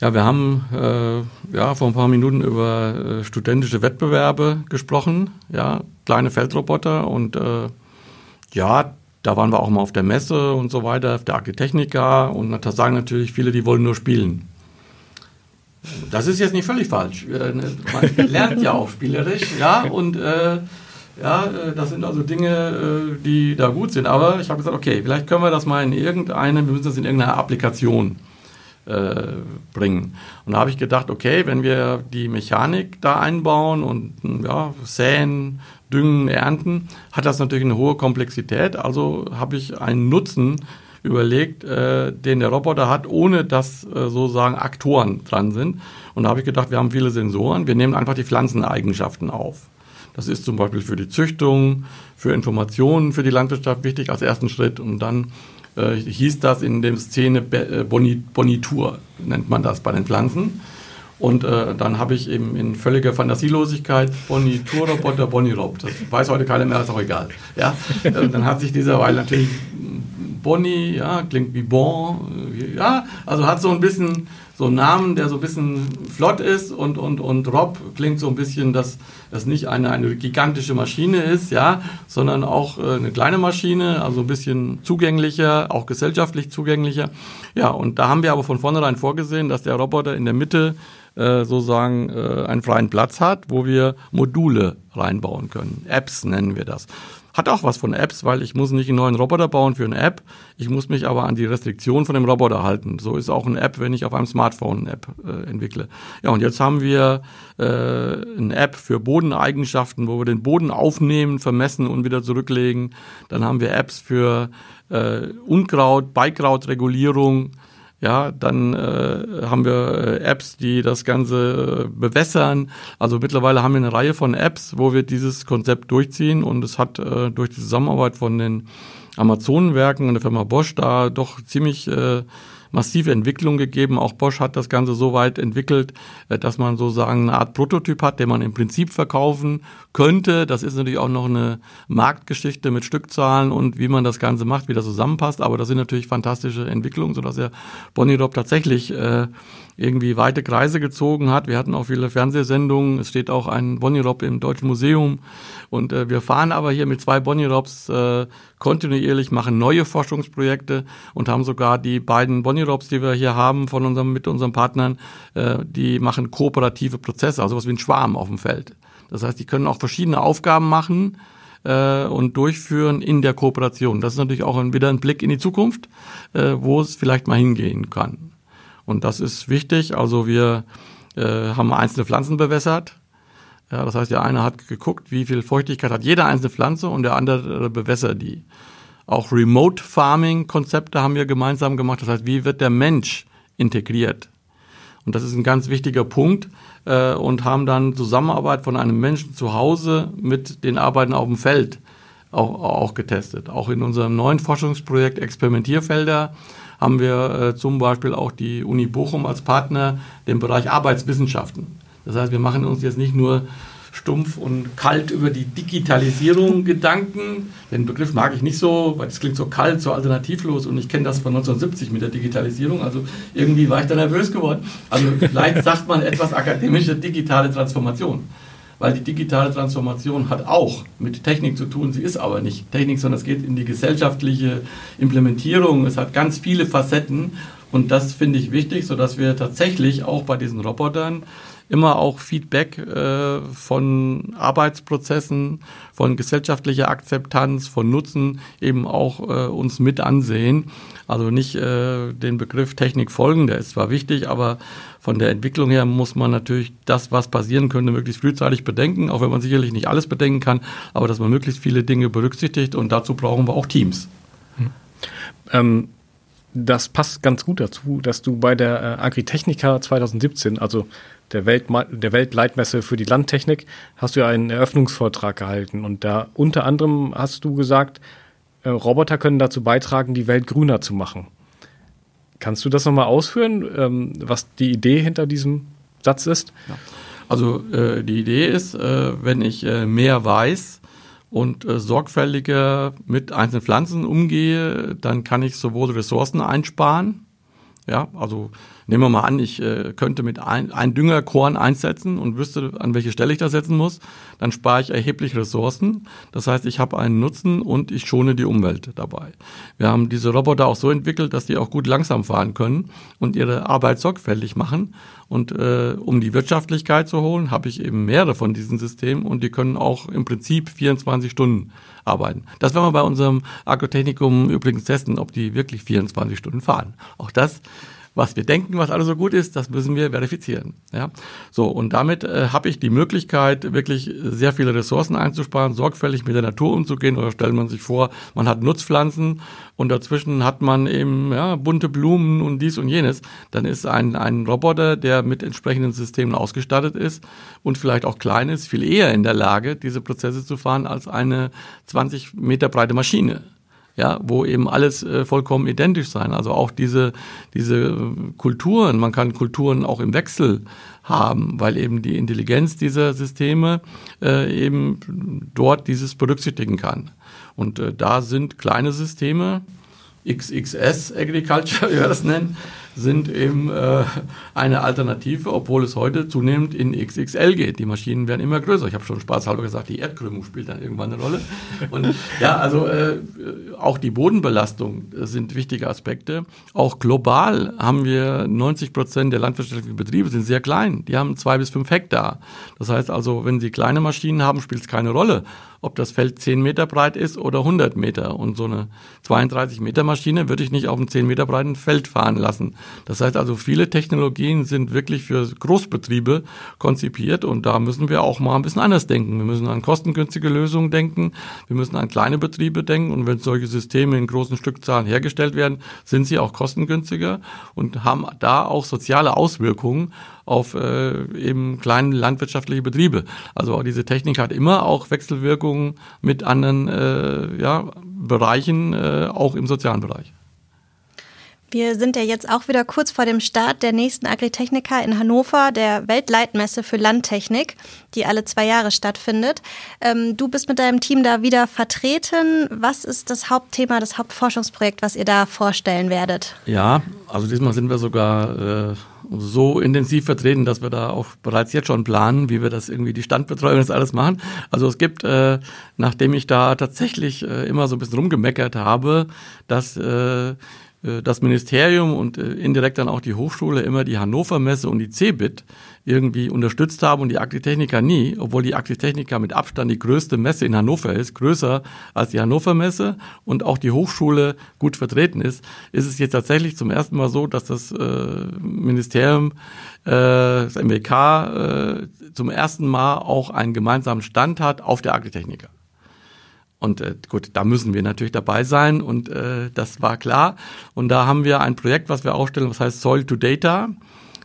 Ja, wir haben äh, ja, vor ein paar Minuten über äh, studentische Wettbewerbe gesprochen, ja, kleine Feldroboter und äh, ja, da waren wir auch mal auf der Messe und so weiter, auf der Architechnica und da sagen natürlich viele, die wollen nur spielen. Das ist jetzt nicht völlig falsch. Äh, ne, man [laughs] lernt ja auch spielerisch, ja, und äh, ja, äh, das sind also Dinge, äh, die da gut sind. Aber ich habe gesagt, okay, vielleicht können wir das mal in irgendeine, wir müssen das in irgendeiner Applikation äh, bringen. Und da habe ich gedacht, okay, wenn wir die Mechanik da einbauen und ja, säen, düngen, ernten, hat das natürlich eine hohe Komplexität. Also habe ich einen Nutzen überlegt, äh, den der Roboter hat, ohne dass äh, sozusagen Aktoren dran sind. Und da habe ich gedacht, wir haben viele Sensoren, wir nehmen einfach die Pflanzeneigenschaften auf. Das ist zum Beispiel für die Züchtung, für Informationen für die Landwirtschaft wichtig als ersten Schritt. Und dann äh, hieß das in der Szene äh, Bonitur, nennt man das bei den Pflanzen. Und äh, dann habe ich eben in völliger Fantasielosigkeit Bonitur-Roboter, Bonirob. Das weiß heute keiner mehr, ist auch egal. Ja? Äh, dann hat sich dieser, weil natürlich Bonnie, ja, klingt wie Bon, ja, also hat so ein bisschen so einen Namen, der so ein bisschen flott ist und, und, und Rob klingt so ein bisschen, dass das nicht eine, eine gigantische Maschine ist, ja, sondern auch äh, eine kleine Maschine, also ein bisschen zugänglicher, auch gesellschaftlich zugänglicher. Ja, und da haben wir aber von vornherein vorgesehen, dass der Roboter in der Mitte äh, sozusagen äh, einen freien Platz hat, wo wir Module reinbauen können. Apps nennen wir das. Hat auch was von Apps, weil ich muss nicht einen neuen Roboter bauen für eine App. Ich muss mich aber an die Restriktion von dem Roboter halten. So ist auch eine App, wenn ich auf einem Smartphone eine App äh, entwickle. Ja, und jetzt haben wir äh, eine App für Bodeneigenschaften, wo wir den Boden aufnehmen, vermessen und wieder zurücklegen. Dann haben wir Apps für äh, Unkraut, Beikrautregulierung. Ja, dann äh, haben wir äh, Apps, die das Ganze äh, bewässern. Also mittlerweile haben wir eine Reihe von Apps, wo wir dieses Konzept durchziehen und es hat äh, durch die Zusammenarbeit von den Amazonenwerken und der Firma Bosch da doch ziemlich äh, massive Entwicklung gegeben. Auch Bosch hat das Ganze so weit entwickelt, äh, dass man sozusagen eine Art Prototyp hat, den man im Prinzip verkaufen könnte. Das ist natürlich auch noch eine Marktgeschichte mit Stückzahlen und wie man das Ganze macht, wie das zusammenpasst. Aber das sind natürlich fantastische Entwicklungen, sodass er Bonirop tatsächlich äh, irgendwie weite Kreise gezogen hat. Wir hatten auch viele Fernsehsendungen. Es steht auch ein Bonirop im Deutschen Museum. Und äh, wir fahren aber hier mit zwei Bonirops äh, kontinuierlich, machen neue Forschungsprojekte und haben sogar die beiden Bonirops, die wir hier haben von unserem, mit unseren Partnern, äh, die machen kooperative Prozesse, also was wie ein Schwarm auf dem Feld. Das heißt, die können auch verschiedene Aufgaben machen äh, und durchführen in der Kooperation. Das ist natürlich auch wieder ein Blick in die Zukunft, äh, wo es vielleicht mal hingehen kann. Und das ist wichtig. Also wir äh, haben einzelne Pflanzen bewässert. Ja, das heißt, der eine hat geguckt, wie viel Feuchtigkeit hat jede einzelne Pflanze und der andere bewässert die. Auch Remote Farming Konzepte haben wir gemeinsam gemacht. Das heißt, wie wird der Mensch integriert? Und das ist ein ganz wichtiger Punkt äh, und haben dann Zusammenarbeit von einem Menschen zu Hause mit den Arbeiten auf dem Feld auch, auch getestet. Auch in unserem neuen Forschungsprojekt Experimentierfelder haben wir äh, zum Beispiel auch die Uni Bochum als Partner, den Bereich Arbeitswissenschaften. Das heißt, wir machen uns jetzt nicht nur stumpf und kalt über die Digitalisierung [laughs] Gedanken. Den Begriff mag ich nicht so, weil das klingt so kalt, so alternativlos und ich kenne das von 1970 mit der Digitalisierung. Also irgendwie war ich da nervös geworden. Also vielleicht [laughs] sagt man etwas akademische digitale Transformation. Weil die digitale Transformation hat auch mit Technik zu tun, sie ist aber nicht Technik, sondern es geht in die gesellschaftliche Implementierung. Es hat ganz viele Facetten und das finde ich wichtig, sodass wir tatsächlich auch bei diesen Robotern immer auch Feedback äh, von Arbeitsprozessen, von gesellschaftlicher Akzeptanz, von Nutzen eben auch äh, uns mit ansehen. Also nicht äh, den Begriff Technik folgen, der ist zwar wichtig, aber von der Entwicklung her muss man natürlich das, was passieren könnte, möglichst frühzeitig bedenken, auch wenn man sicherlich nicht alles bedenken kann, aber dass man möglichst viele Dinge berücksichtigt und dazu brauchen wir auch Teams. Hm. Ähm das passt ganz gut dazu, dass du bei der äh, Agritechnica 2017, also der, Welt, der Weltleitmesse für die Landtechnik, hast du ja einen Eröffnungsvortrag gehalten. Und da unter anderem hast du gesagt, äh, Roboter können dazu beitragen, die Welt grüner zu machen. Kannst du das nochmal ausführen, ähm, was die Idee hinter diesem Satz ist? Ja. Also äh, die Idee ist, äh, wenn ich äh, mehr weiß und äh, sorgfältiger mit einzelnen Pflanzen umgehe, dann kann ich sowohl Ressourcen einsparen, ja, also Nehmen wir mal an, ich äh, könnte mit ein, ein Düngerkorn einsetzen und wüsste, an welche Stelle ich das setzen muss, dann spare ich erheblich Ressourcen. Das heißt, ich habe einen Nutzen und ich schone die Umwelt dabei. Wir haben diese Roboter auch so entwickelt, dass die auch gut langsam fahren können und ihre Arbeit sorgfältig machen. Und äh, um die Wirtschaftlichkeit zu holen, habe ich eben mehrere von diesen Systemen und die können auch im Prinzip 24 Stunden arbeiten. Das werden wir bei unserem Agrotechnikum übrigens testen, ob die wirklich 24 Stunden fahren. Auch das was wir denken, was alles so gut ist, das müssen wir verifizieren. Ja? So, und damit äh, habe ich die Möglichkeit, wirklich sehr viele Ressourcen einzusparen, sorgfältig mit der Natur umzugehen. Oder stellt man sich vor, man hat Nutzpflanzen und dazwischen hat man eben ja, bunte Blumen und dies und jenes. Dann ist ein, ein Roboter, der mit entsprechenden Systemen ausgestattet ist und vielleicht auch klein ist, viel eher in der Lage, diese Prozesse zu fahren als eine 20 Meter breite Maschine ja, wo eben alles äh, vollkommen identisch sein. Also auch diese, diese äh, Kulturen, man kann Kulturen auch im Wechsel haben, weil eben die Intelligenz dieser Systeme äh, eben dort dieses berücksichtigen kann. Und äh, da sind kleine Systeme, XXS Agriculture, [laughs] wie wir das nennen, sind eben äh, eine Alternative, obwohl es heute zunehmend in XXL geht. Die Maschinen werden immer größer. Ich habe schon spaßhalber gesagt, die Erdkrümmung spielt dann irgendwann eine Rolle. Und ja, also äh, auch die Bodenbelastung sind wichtige Aspekte. Auch global haben wir 90 Prozent der landwirtschaftlichen Betriebe sind sehr klein. Die haben zwei bis fünf Hektar. Das heißt also, wenn Sie kleine Maschinen haben, spielt es keine Rolle ob das Feld 10 Meter breit ist oder 100 Meter. Und so eine 32 Meter Maschine würde ich nicht auf einem 10 Meter breiten Feld fahren lassen. Das heißt also, viele Technologien sind wirklich für Großbetriebe konzipiert und da müssen wir auch mal ein bisschen anders denken. Wir müssen an kostengünstige Lösungen denken. Wir müssen an kleine Betriebe denken und wenn solche Systeme in großen Stückzahlen hergestellt werden, sind sie auch kostengünstiger und haben da auch soziale Auswirkungen auf äh, eben kleine landwirtschaftliche Betriebe. Also diese Technik hat immer auch Wechselwirkungen mit anderen äh, ja, Bereichen, äh, auch im sozialen Bereich. Wir sind ja jetzt auch wieder kurz vor dem Start der nächsten Agritechnica in Hannover, der Weltleitmesse für Landtechnik, die alle zwei Jahre stattfindet. Ähm, du bist mit deinem Team da wieder vertreten. Was ist das Hauptthema, das Hauptforschungsprojekt, was ihr da vorstellen werdet? Ja, also diesmal sind wir sogar äh, so intensiv vertreten, dass wir da auch bereits jetzt schon planen, wie wir das irgendwie die Standbetreuung das alles machen. Also es gibt, äh, nachdem ich da tatsächlich äh, immer so ein bisschen rumgemeckert habe, dass äh, das Ministerium und äh, indirekt dann auch die Hochschule immer die Hannover Messe und die CeBIT irgendwie unterstützt haben und die Agritechnica nie, obwohl die Agritechnica mit Abstand die größte Messe in Hannover ist, größer als die Hannover Messe und auch die Hochschule gut vertreten ist, ist es jetzt tatsächlich zum ersten Mal so, dass das äh, Ministerium, äh, das MWK, äh, zum ersten Mal auch einen gemeinsamen Stand hat auf der Agritechnica. Und äh, gut, da müssen wir natürlich dabei sein und äh, das war klar. Und da haben wir ein Projekt, was wir aufstellen, was heißt Soil to Data.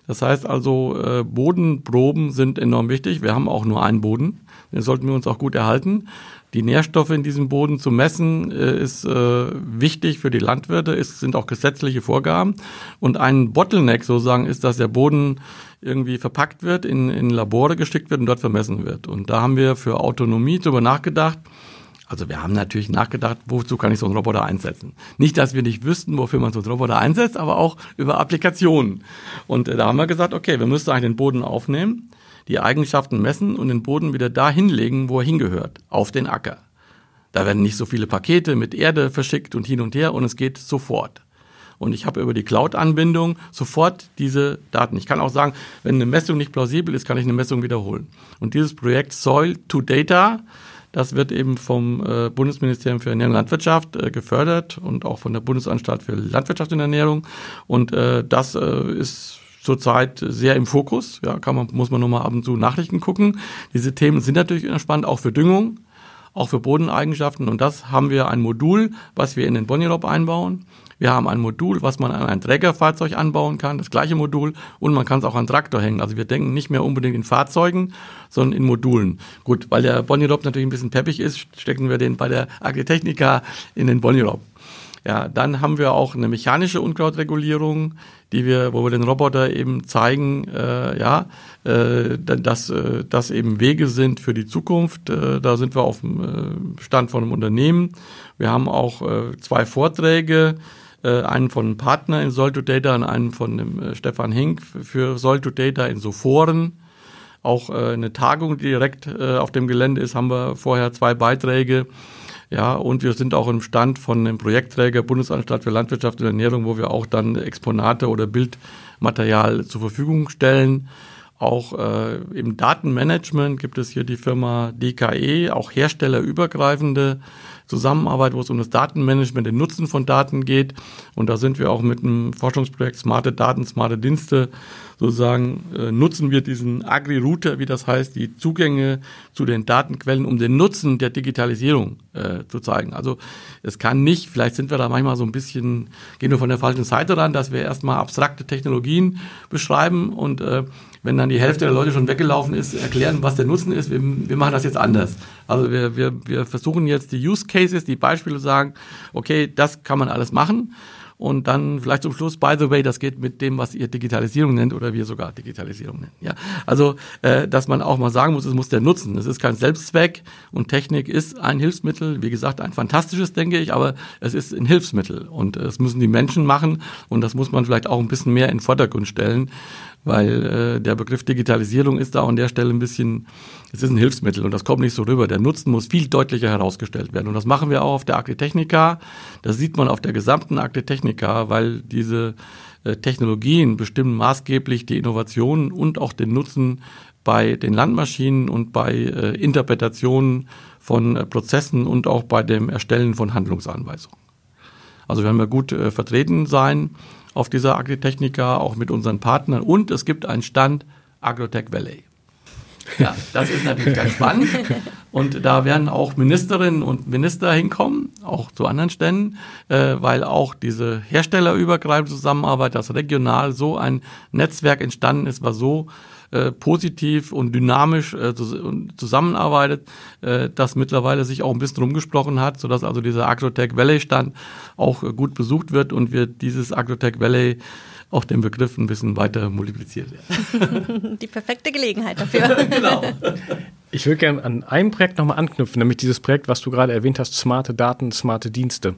Das heißt also, äh, Bodenproben sind enorm wichtig. Wir haben auch nur einen Boden. Den sollten wir uns auch gut erhalten. Die Nährstoffe in diesem Boden zu messen äh, ist äh, wichtig für die Landwirte. Es sind auch gesetzliche Vorgaben. Und ein Bottleneck sozusagen ist, dass der Boden irgendwie verpackt wird, in, in Labore geschickt wird und dort vermessen wird. Und da haben wir für Autonomie darüber nachgedacht, also wir haben natürlich nachgedacht, wozu kann ich so einen Roboter einsetzen. Nicht, dass wir nicht wüssten, wofür man so einen Roboter einsetzt, aber auch über Applikationen. Und äh, da haben wir gesagt, okay, wir müssen eigentlich den Boden aufnehmen, die Eigenschaften messen und den Boden wieder da hinlegen, wo er hingehört, auf den Acker. Da werden nicht so viele Pakete mit Erde verschickt und hin und her und es geht sofort. Und ich habe über die Cloud-Anbindung sofort diese Daten. Ich kann auch sagen, wenn eine Messung nicht plausibel ist, kann ich eine Messung wiederholen. Und dieses Projekt Soil to Data das wird eben vom äh, Bundesministerium für Ernährung und Landwirtschaft äh, gefördert und auch von der Bundesanstalt für Landwirtschaft und Ernährung. Und äh, das äh, ist zurzeit sehr im Fokus. Ja, kann man, muss man nur mal ab und zu Nachrichten gucken. Diese Themen sind natürlich spannend, auch für Düngung, auch für Bodeneigenschaften. Und das haben wir ein Modul, was wir in den Bonirop einbauen. Wir haben ein Modul, was man an ein Trägerfahrzeug anbauen kann, das gleiche Modul, und man kann es auch an Traktor hängen. Also wir denken nicht mehr unbedingt in Fahrzeugen, sondern in Modulen. Gut, weil der Bonirop natürlich ein bisschen peppig ist, stecken wir den bei der Agritechnica in den Bonirop. Ja, dann haben wir auch eine mechanische Unkrautregulierung, die wir, wo wir den Roboter eben zeigen, äh, ja, äh, dass äh, das eben Wege sind für die Zukunft. Äh, da sind wir auf dem äh, Stand von einem Unternehmen. Wir haben auch äh, zwei Vorträge äh, einen von einem Partner in Soil to Data und einen von dem äh, Stefan Hink für Soil to Data in Sophoren. Auch äh, eine Tagung, die direkt äh, auf dem Gelände ist, haben wir vorher zwei Beiträge. Ja, und wir sind auch im Stand von dem Projektträger Bundesanstalt für Landwirtschaft und Ernährung, wo wir auch dann Exponate oder Bildmaterial zur Verfügung stellen. Auch äh, im Datenmanagement gibt es hier die Firma DKE, auch herstellerübergreifende Zusammenarbeit, wo es um das Datenmanagement, den Nutzen von Daten geht. Und da sind wir auch mit einem Forschungsprojekt Smarte Daten, Smarte Dienste sozusagen, äh, nutzen wir diesen Agri-Router, wie das heißt, die Zugänge zu den Datenquellen, um den Nutzen der Digitalisierung äh, zu zeigen. Also es kann nicht, vielleicht sind wir da manchmal so ein bisschen, gehen wir von der falschen Seite ran, dass wir erstmal abstrakte Technologien beschreiben und äh, wenn dann die Hälfte der Leute schon weggelaufen ist, erklären, was der Nutzen ist. Wir, wir machen das jetzt anders. Also wir, wir, wir versuchen jetzt die Use Cases, die Beispiele sagen, okay, das kann man alles machen. und dann vielleicht zum Schluss, by the way, das geht mit dem, was ihr Digitalisierung nennt oder wir sogar Digitalisierung nennen. Ja, also äh, dass man auch mal sagen muss, es muss der nutzen. Es ist kein Selbstzweck und Technik ist ein Hilfsmittel. Wie gesagt, ein fantastisches, denke ich, aber es ist ein Hilfsmittel und es müssen die Menschen machen und das muss man vielleicht auch ein bisschen mehr in den Vordergrund stellen weil äh, der Begriff Digitalisierung ist da an der Stelle ein bisschen, es ist ein Hilfsmittel und das kommt nicht so rüber. Der Nutzen muss viel deutlicher herausgestellt werden und das machen wir auch auf der Agritechnica. Das sieht man auf der gesamten Agritechnica, weil diese äh, Technologien bestimmen maßgeblich die Innovationen und auch den Nutzen bei den Landmaschinen und bei äh, Interpretationen von äh, Prozessen und auch bei dem Erstellen von Handlungsanweisungen. Also wir haben ja gut äh, vertreten sein auf dieser Agritechnica, auch mit unseren Partnern. Und es gibt einen Stand Agrotech Valley. Ja, das ist natürlich ganz spannend. Und da werden auch Ministerinnen und Minister hinkommen, auch zu anderen Ständen, äh, weil auch diese herstellerübergreifende Zusammenarbeit, das regional so ein Netzwerk entstanden ist, was so äh, positiv und dynamisch äh, zusammenarbeitet, äh, das mittlerweile sich auch ein bisschen rumgesprochen hat, sodass also dieser Agrotech Valley Stand auch gut besucht wird und wir dieses Agrotech Valley auch den Begriff ein bisschen weiter multipliziert werden. [laughs] Die perfekte Gelegenheit dafür. [laughs] genau. Ich würde gerne an einem Projekt nochmal anknüpfen, nämlich dieses Projekt, was du gerade erwähnt hast, smarte Daten, smarte Dienste.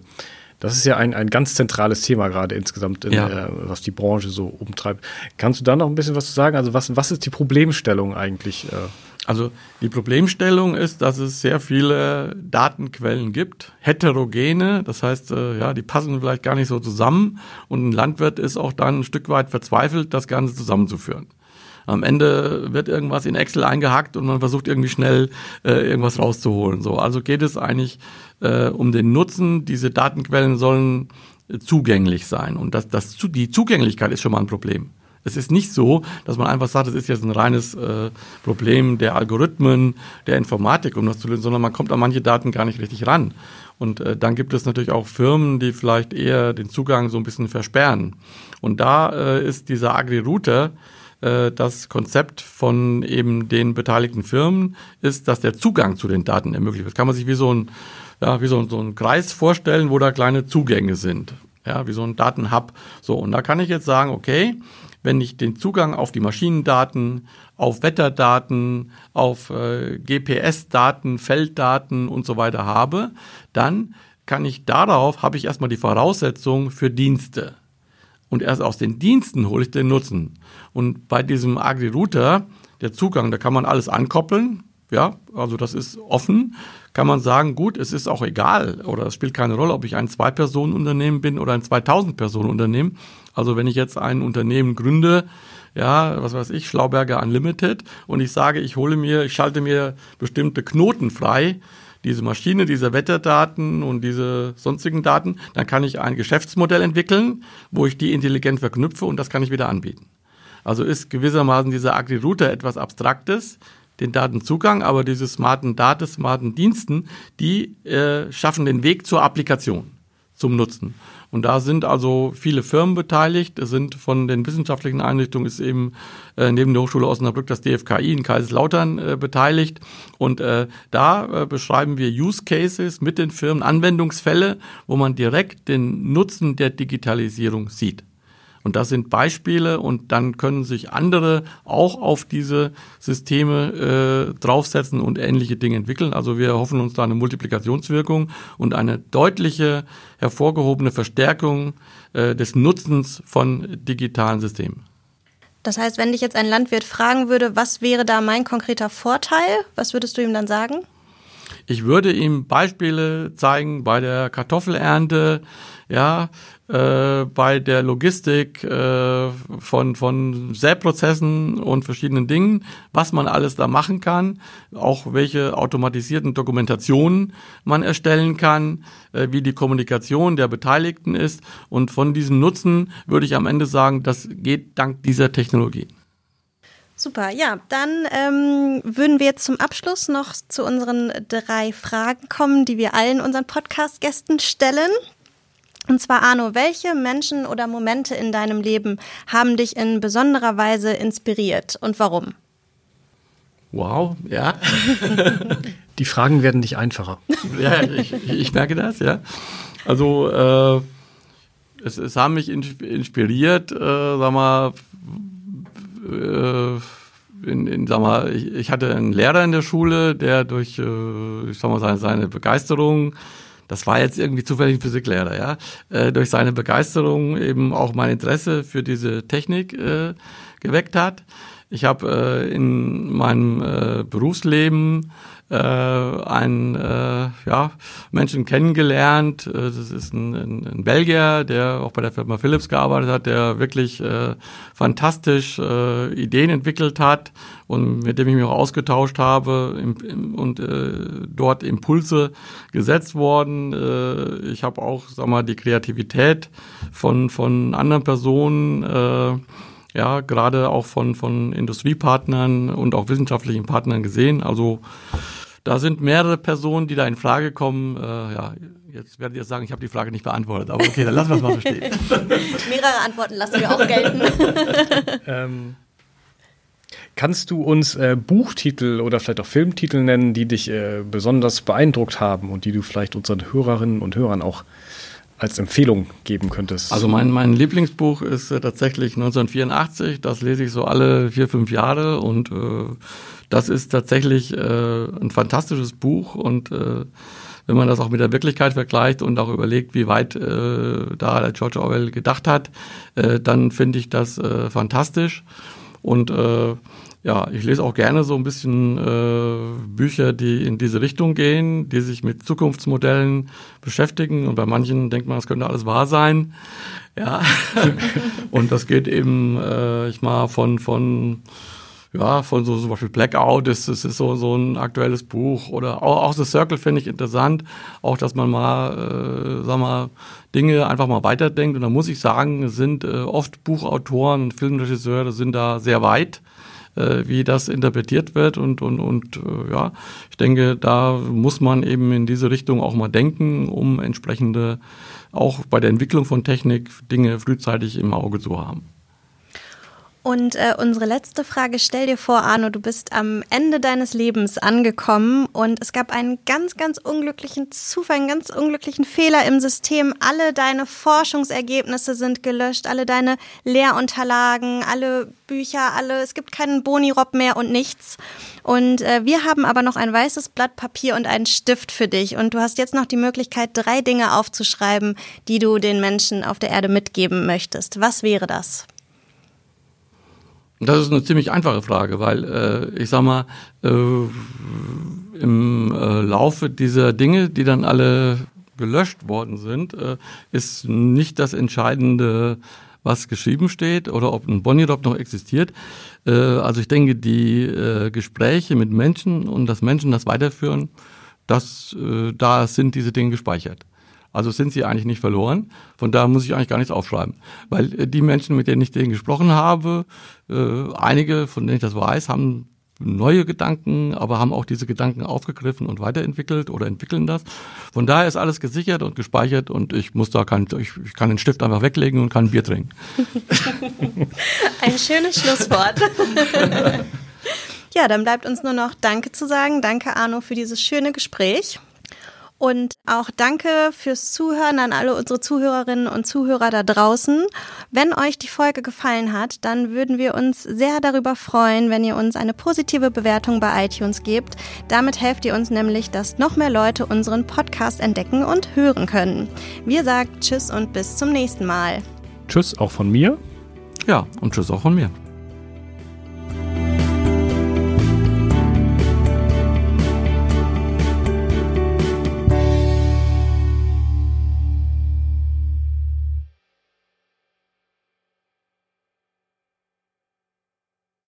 Das ist ja ein, ein ganz zentrales Thema gerade insgesamt, in, ja. äh, was die Branche so umtreibt. Kannst du da noch ein bisschen was zu sagen? Also was, was ist die Problemstellung eigentlich? Äh? Also die Problemstellung ist, dass es sehr viele Datenquellen gibt, heterogene, das heißt, äh, ja, die passen vielleicht gar nicht so zusammen und ein Landwirt ist auch dann ein Stück weit verzweifelt, das Ganze zusammenzuführen. Am Ende wird irgendwas in Excel eingehackt und man versucht irgendwie schnell äh, irgendwas rauszuholen. So, also geht es eigentlich äh, um den Nutzen. Diese Datenquellen sollen äh, zugänglich sein und das, das, die Zugänglichkeit ist schon mal ein Problem. Es ist nicht so, dass man einfach sagt, es ist jetzt ein reines äh, Problem der Algorithmen, der Informatik, um das zu lösen, sondern man kommt an manche Daten gar nicht richtig ran. Und äh, dann gibt es natürlich auch Firmen, die vielleicht eher den Zugang so ein bisschen versperren. Und da äh, ist dieser Agri-Router das Konzept von eben den beteiligten Firmen ist, dass der Zugang zu den Daten ermöglicht wird. Kann man sich wie so ein, ja, wie so, so ein Kreis vorstellen, wo da kleine Zugänge sind. Ja, wie so ein Datenhub. So, und da kann ich jetzt sagen, okay, wenn ich den Zugang auf die Maschinendaten, auf Wetterdaten, auf äh, GPS-Daten, Felddaten und so weiter habe, dann kann ich darauf, habe ich erstmal die Voraussetzung für Dienste. Und erst aus den Diensten hole ich den Nutzen. Und bei diesem Agri-Router, der Zugang, da kann man alles ankoppeln. Ja, also das ist offen. Kann man sagen, gut, es ist auch egal oder es spielt keine Rolle, ob ich ein Zwei-Personen-Unternehmen bin oder ein 2000-Personen-Unternehmen. Also wenn ich jetzt ein Unternehmen gründe, ja, was weiß ich, Schlauberger Unlimited und ich sage, ich hole mir, ich schalte mir bestimmte Knoten frei, diese Maschine, diese Wetterdaten und diese sonstigen Daten, dann kann ich ein Geschäftsmodell entwickeln, wo ich die intelligent verknüpfe und das kann ich wieder anbieten. Also ist gewissermaßen dieser Agri-Router etwas Abstraktes, den Datenzugang, aber diese smarten Daten, smarten Diensten, die äh, schaffen den Weg zur Applikation, zum Nutzen. Und da sind also viele Firmen beteiligt. Es sind von den wissenschaftlichen Einrichtungen ist eben äh, neben der Hochschule Osnabrück das DFKI in Kaiserslautern äh, beteiligt. Und äh, da äh, beschreiben wir Use Cases mit den Firmen, Anwendungsfälle, wo man direkt den Nutzen der Digitalisierung sieht. Und das sind Beispiele und dann können sich andere auch auf diese Systeme äh, draufsetzen und ähnliche Dinge entwickeln. Also wir hoffen uns da eine Multiplikationswirkung und eine deutliche hervorgehobene Verstärkung äh, des Nutzens von digitalen Systemen. Das heißt, wenn dich jetzt ein Landwirt fragen würde, was wäre da mein konkreter Vorteil, was würdest du ihm dann sagen? Ich würde ihm Beispiele zeigen bei der Kartoffelernte, ja, äh, bei der Logistik äh, von, von Säprozessen und verschiedenen Dingen, was man alles da machen kann, auch welche automatisierten Dokumentationen man erstellen kann, äh, wie die Kommunikation der Beteiligten ist. Und von diesem Nutzen würde ich am Ende sagen, das geht dank dieser Technologie. Super, ja, dann ähm, würden wir jetzt zum Abschluss noch zu unseren drei Fragen kommen, die wir allen unseren Podcast-Gästen stellen. Und zwar, Arno, welche Menschen oder Momente in deinem Leben haben dich in besonderer Weise inspiriert und warum? Wow, ja. [laughs] Die Fragen werden nicht einfacher. [laughs] ja, ich, ich merke das, ja. Also, äh, es, es haben mich inspiriert, äh, sag mal, äh, in, in, sag mal, ich, ich, hatte einen Lehrer in der Schule, der durch, äh, ich sag mal, seine, seine Begeisterung, das war jetzt irgendwie zufällig ein Physiklehrer, ja, äh, durch seine Begeisterung eben auch mein Interesse für diese Technik äh, geweckt hat. Ich habe äh, in meinem äh, Berufsleben äh, einen äh, ja, Menschen kennengelernt. Äh, das ist ein, ein, ein Belgier, der auch bei der Firma Philips gearbeitet hat, der wirklich äh, fantastisch äh, Ideen entwickelt hat und mit dem ich mich auch ausgetauscht habe im, im, und äh, dort Impulse gesetzt worden. Äh, ich habe auch, sag mal, die Kreativität von von anderen Personen äh, ja, gerade auch von, von Industriepartnern und auch wissenschaftlichen Partnern gesehen. Also da sind mehrere Personen, die da in Frage kommen. Äh, ja, jetzt werdet ihr sagen, ich habe die Frage nicht beantwortet, aber okay, dann lassen wir es mal so stehen. [laughs] mehrere Antworten lassen wir auch gelten. [laughs] ähm, kannst du uns äh, Buchtitel oder vielleicht auch Filmtitel nennen, die dich äh, besonders beeindruckt haben und die du vielleicht unseren Hörerinnen und Hörern auch als Empfehlung geben könntest? Also mein, mein Lieblingsbuch ist äh, tatsächlich 1984. Das lese ich so alle vier, fünf Jahre und äh, das ist tatsächlich äh, ein fantastisches Buch und äh, wenn man das auch mit der Wirklichkeit vergleicht und auch überlegt, wie weit äh, da der George Orwell gedacht hat, äh, dann finde ich das äh, fantastisch. Und äh, ja, ich lese auch gerne so ein bisschen äh, Bücher, die in diese Richtung gehen, die sich mit Zukunftsmodellen beschäftigen. Und bei manchen denkt man, das könnte alles wahr sein. Ja. [laughs] und das geht eben, äh, ich mal von von ja, von so zum Beispiel Blackout, das, das ist so, so ein aktuelles Buch. Oder auch, auch The Circle finde ich interessant. Auch, dass man mal, äh, sag mal, Dinge einfach mal weiterdenkt. Und da muss ich sagen, sind äh, oft Buchautoren und Filmregisseure sind da sehr weit äh, wie das interpretiert wird und und und äh, ja, ich denke, da muss man eben in diese Richtung auch mal denken, um entsprechende auch bei der Entwicklung von Technik Dinge frühzeitig im Auge zu haben. Und äh, unsere letzte Frage, stell dir vor, Arno, du bist am Ende deines Lebens angekommen und es gab einen ganz, ganz unglücklichen Zufall, einen ganz unglücklichen Fehler im System. Alle deine Forschungsergebnisse sind gelöscht, alle deine Lehrunterlagen, alle Bücher, alle, es gibt keinen Bonirop mehr und nichts. Und äh, wir haben aber noch ein weißes Blatt Papier und einen Stift für dich. Und du hast jetzt noch die Möglichkeit, drei Dinge aufzuschreiben, die du den Menschen auf der Erde mitgeben möchtest. Was wäre das? Das ist eine ziemlich einfache Frage, weil äh, ich sag mal, äh, im äh, Laufe dieser Dinge, die dann alle gelöscht worden sind, äh, ist nicht das Entscheidende, was geschrieben steht oder ob ein Bonnie-Drop noch existiert. Äh, also ich denke, die äh, Gespräche mit Menschen und dass Menschen das weiterführen, das, äh, da sind diese Dinge gespeichert. Also sind sie eigentlich nicht verloren. Von daher muss ich eigentlich gar nichts aufschreiben. Weil äh, die Menschen, mit denen ich denen gesprochen habe, äh, einige, von denen ich das weiß, haben neue Gedanken, aber haben auch diese Gedanken aufgegriffen und weiterentwickelt oder entwickeln das. Von daher ist alles gesichert und gespeichert und ich muss da kein, ich, ich kann den Stift einfach weglegen und kann ein Bier trinken. [laughs] Ein schönes Schlusswort. [laughs] ja, dann bleibt uns nur noch Danke zu sagen. Danke, Arno, für dieses schöne Gespräch. Und auch danke fürs Zuhören an alle unsere Zuhörerinnen und Zuhörer da draußen. Wenn euch die Folge gefallen hat, dann würden wir uns sehr darüber freuen, wenn ihr uns eine positive Bewertung bei iTunes gebt. Damit helft ihr uns nämlich, dass noch mehr Leute unseren Podcast entdecken und hören können. Wir sagen Tschüss und bis zum nächsten Mal. Tschüss auch von mir. Ja, und Tschüss auch von mir.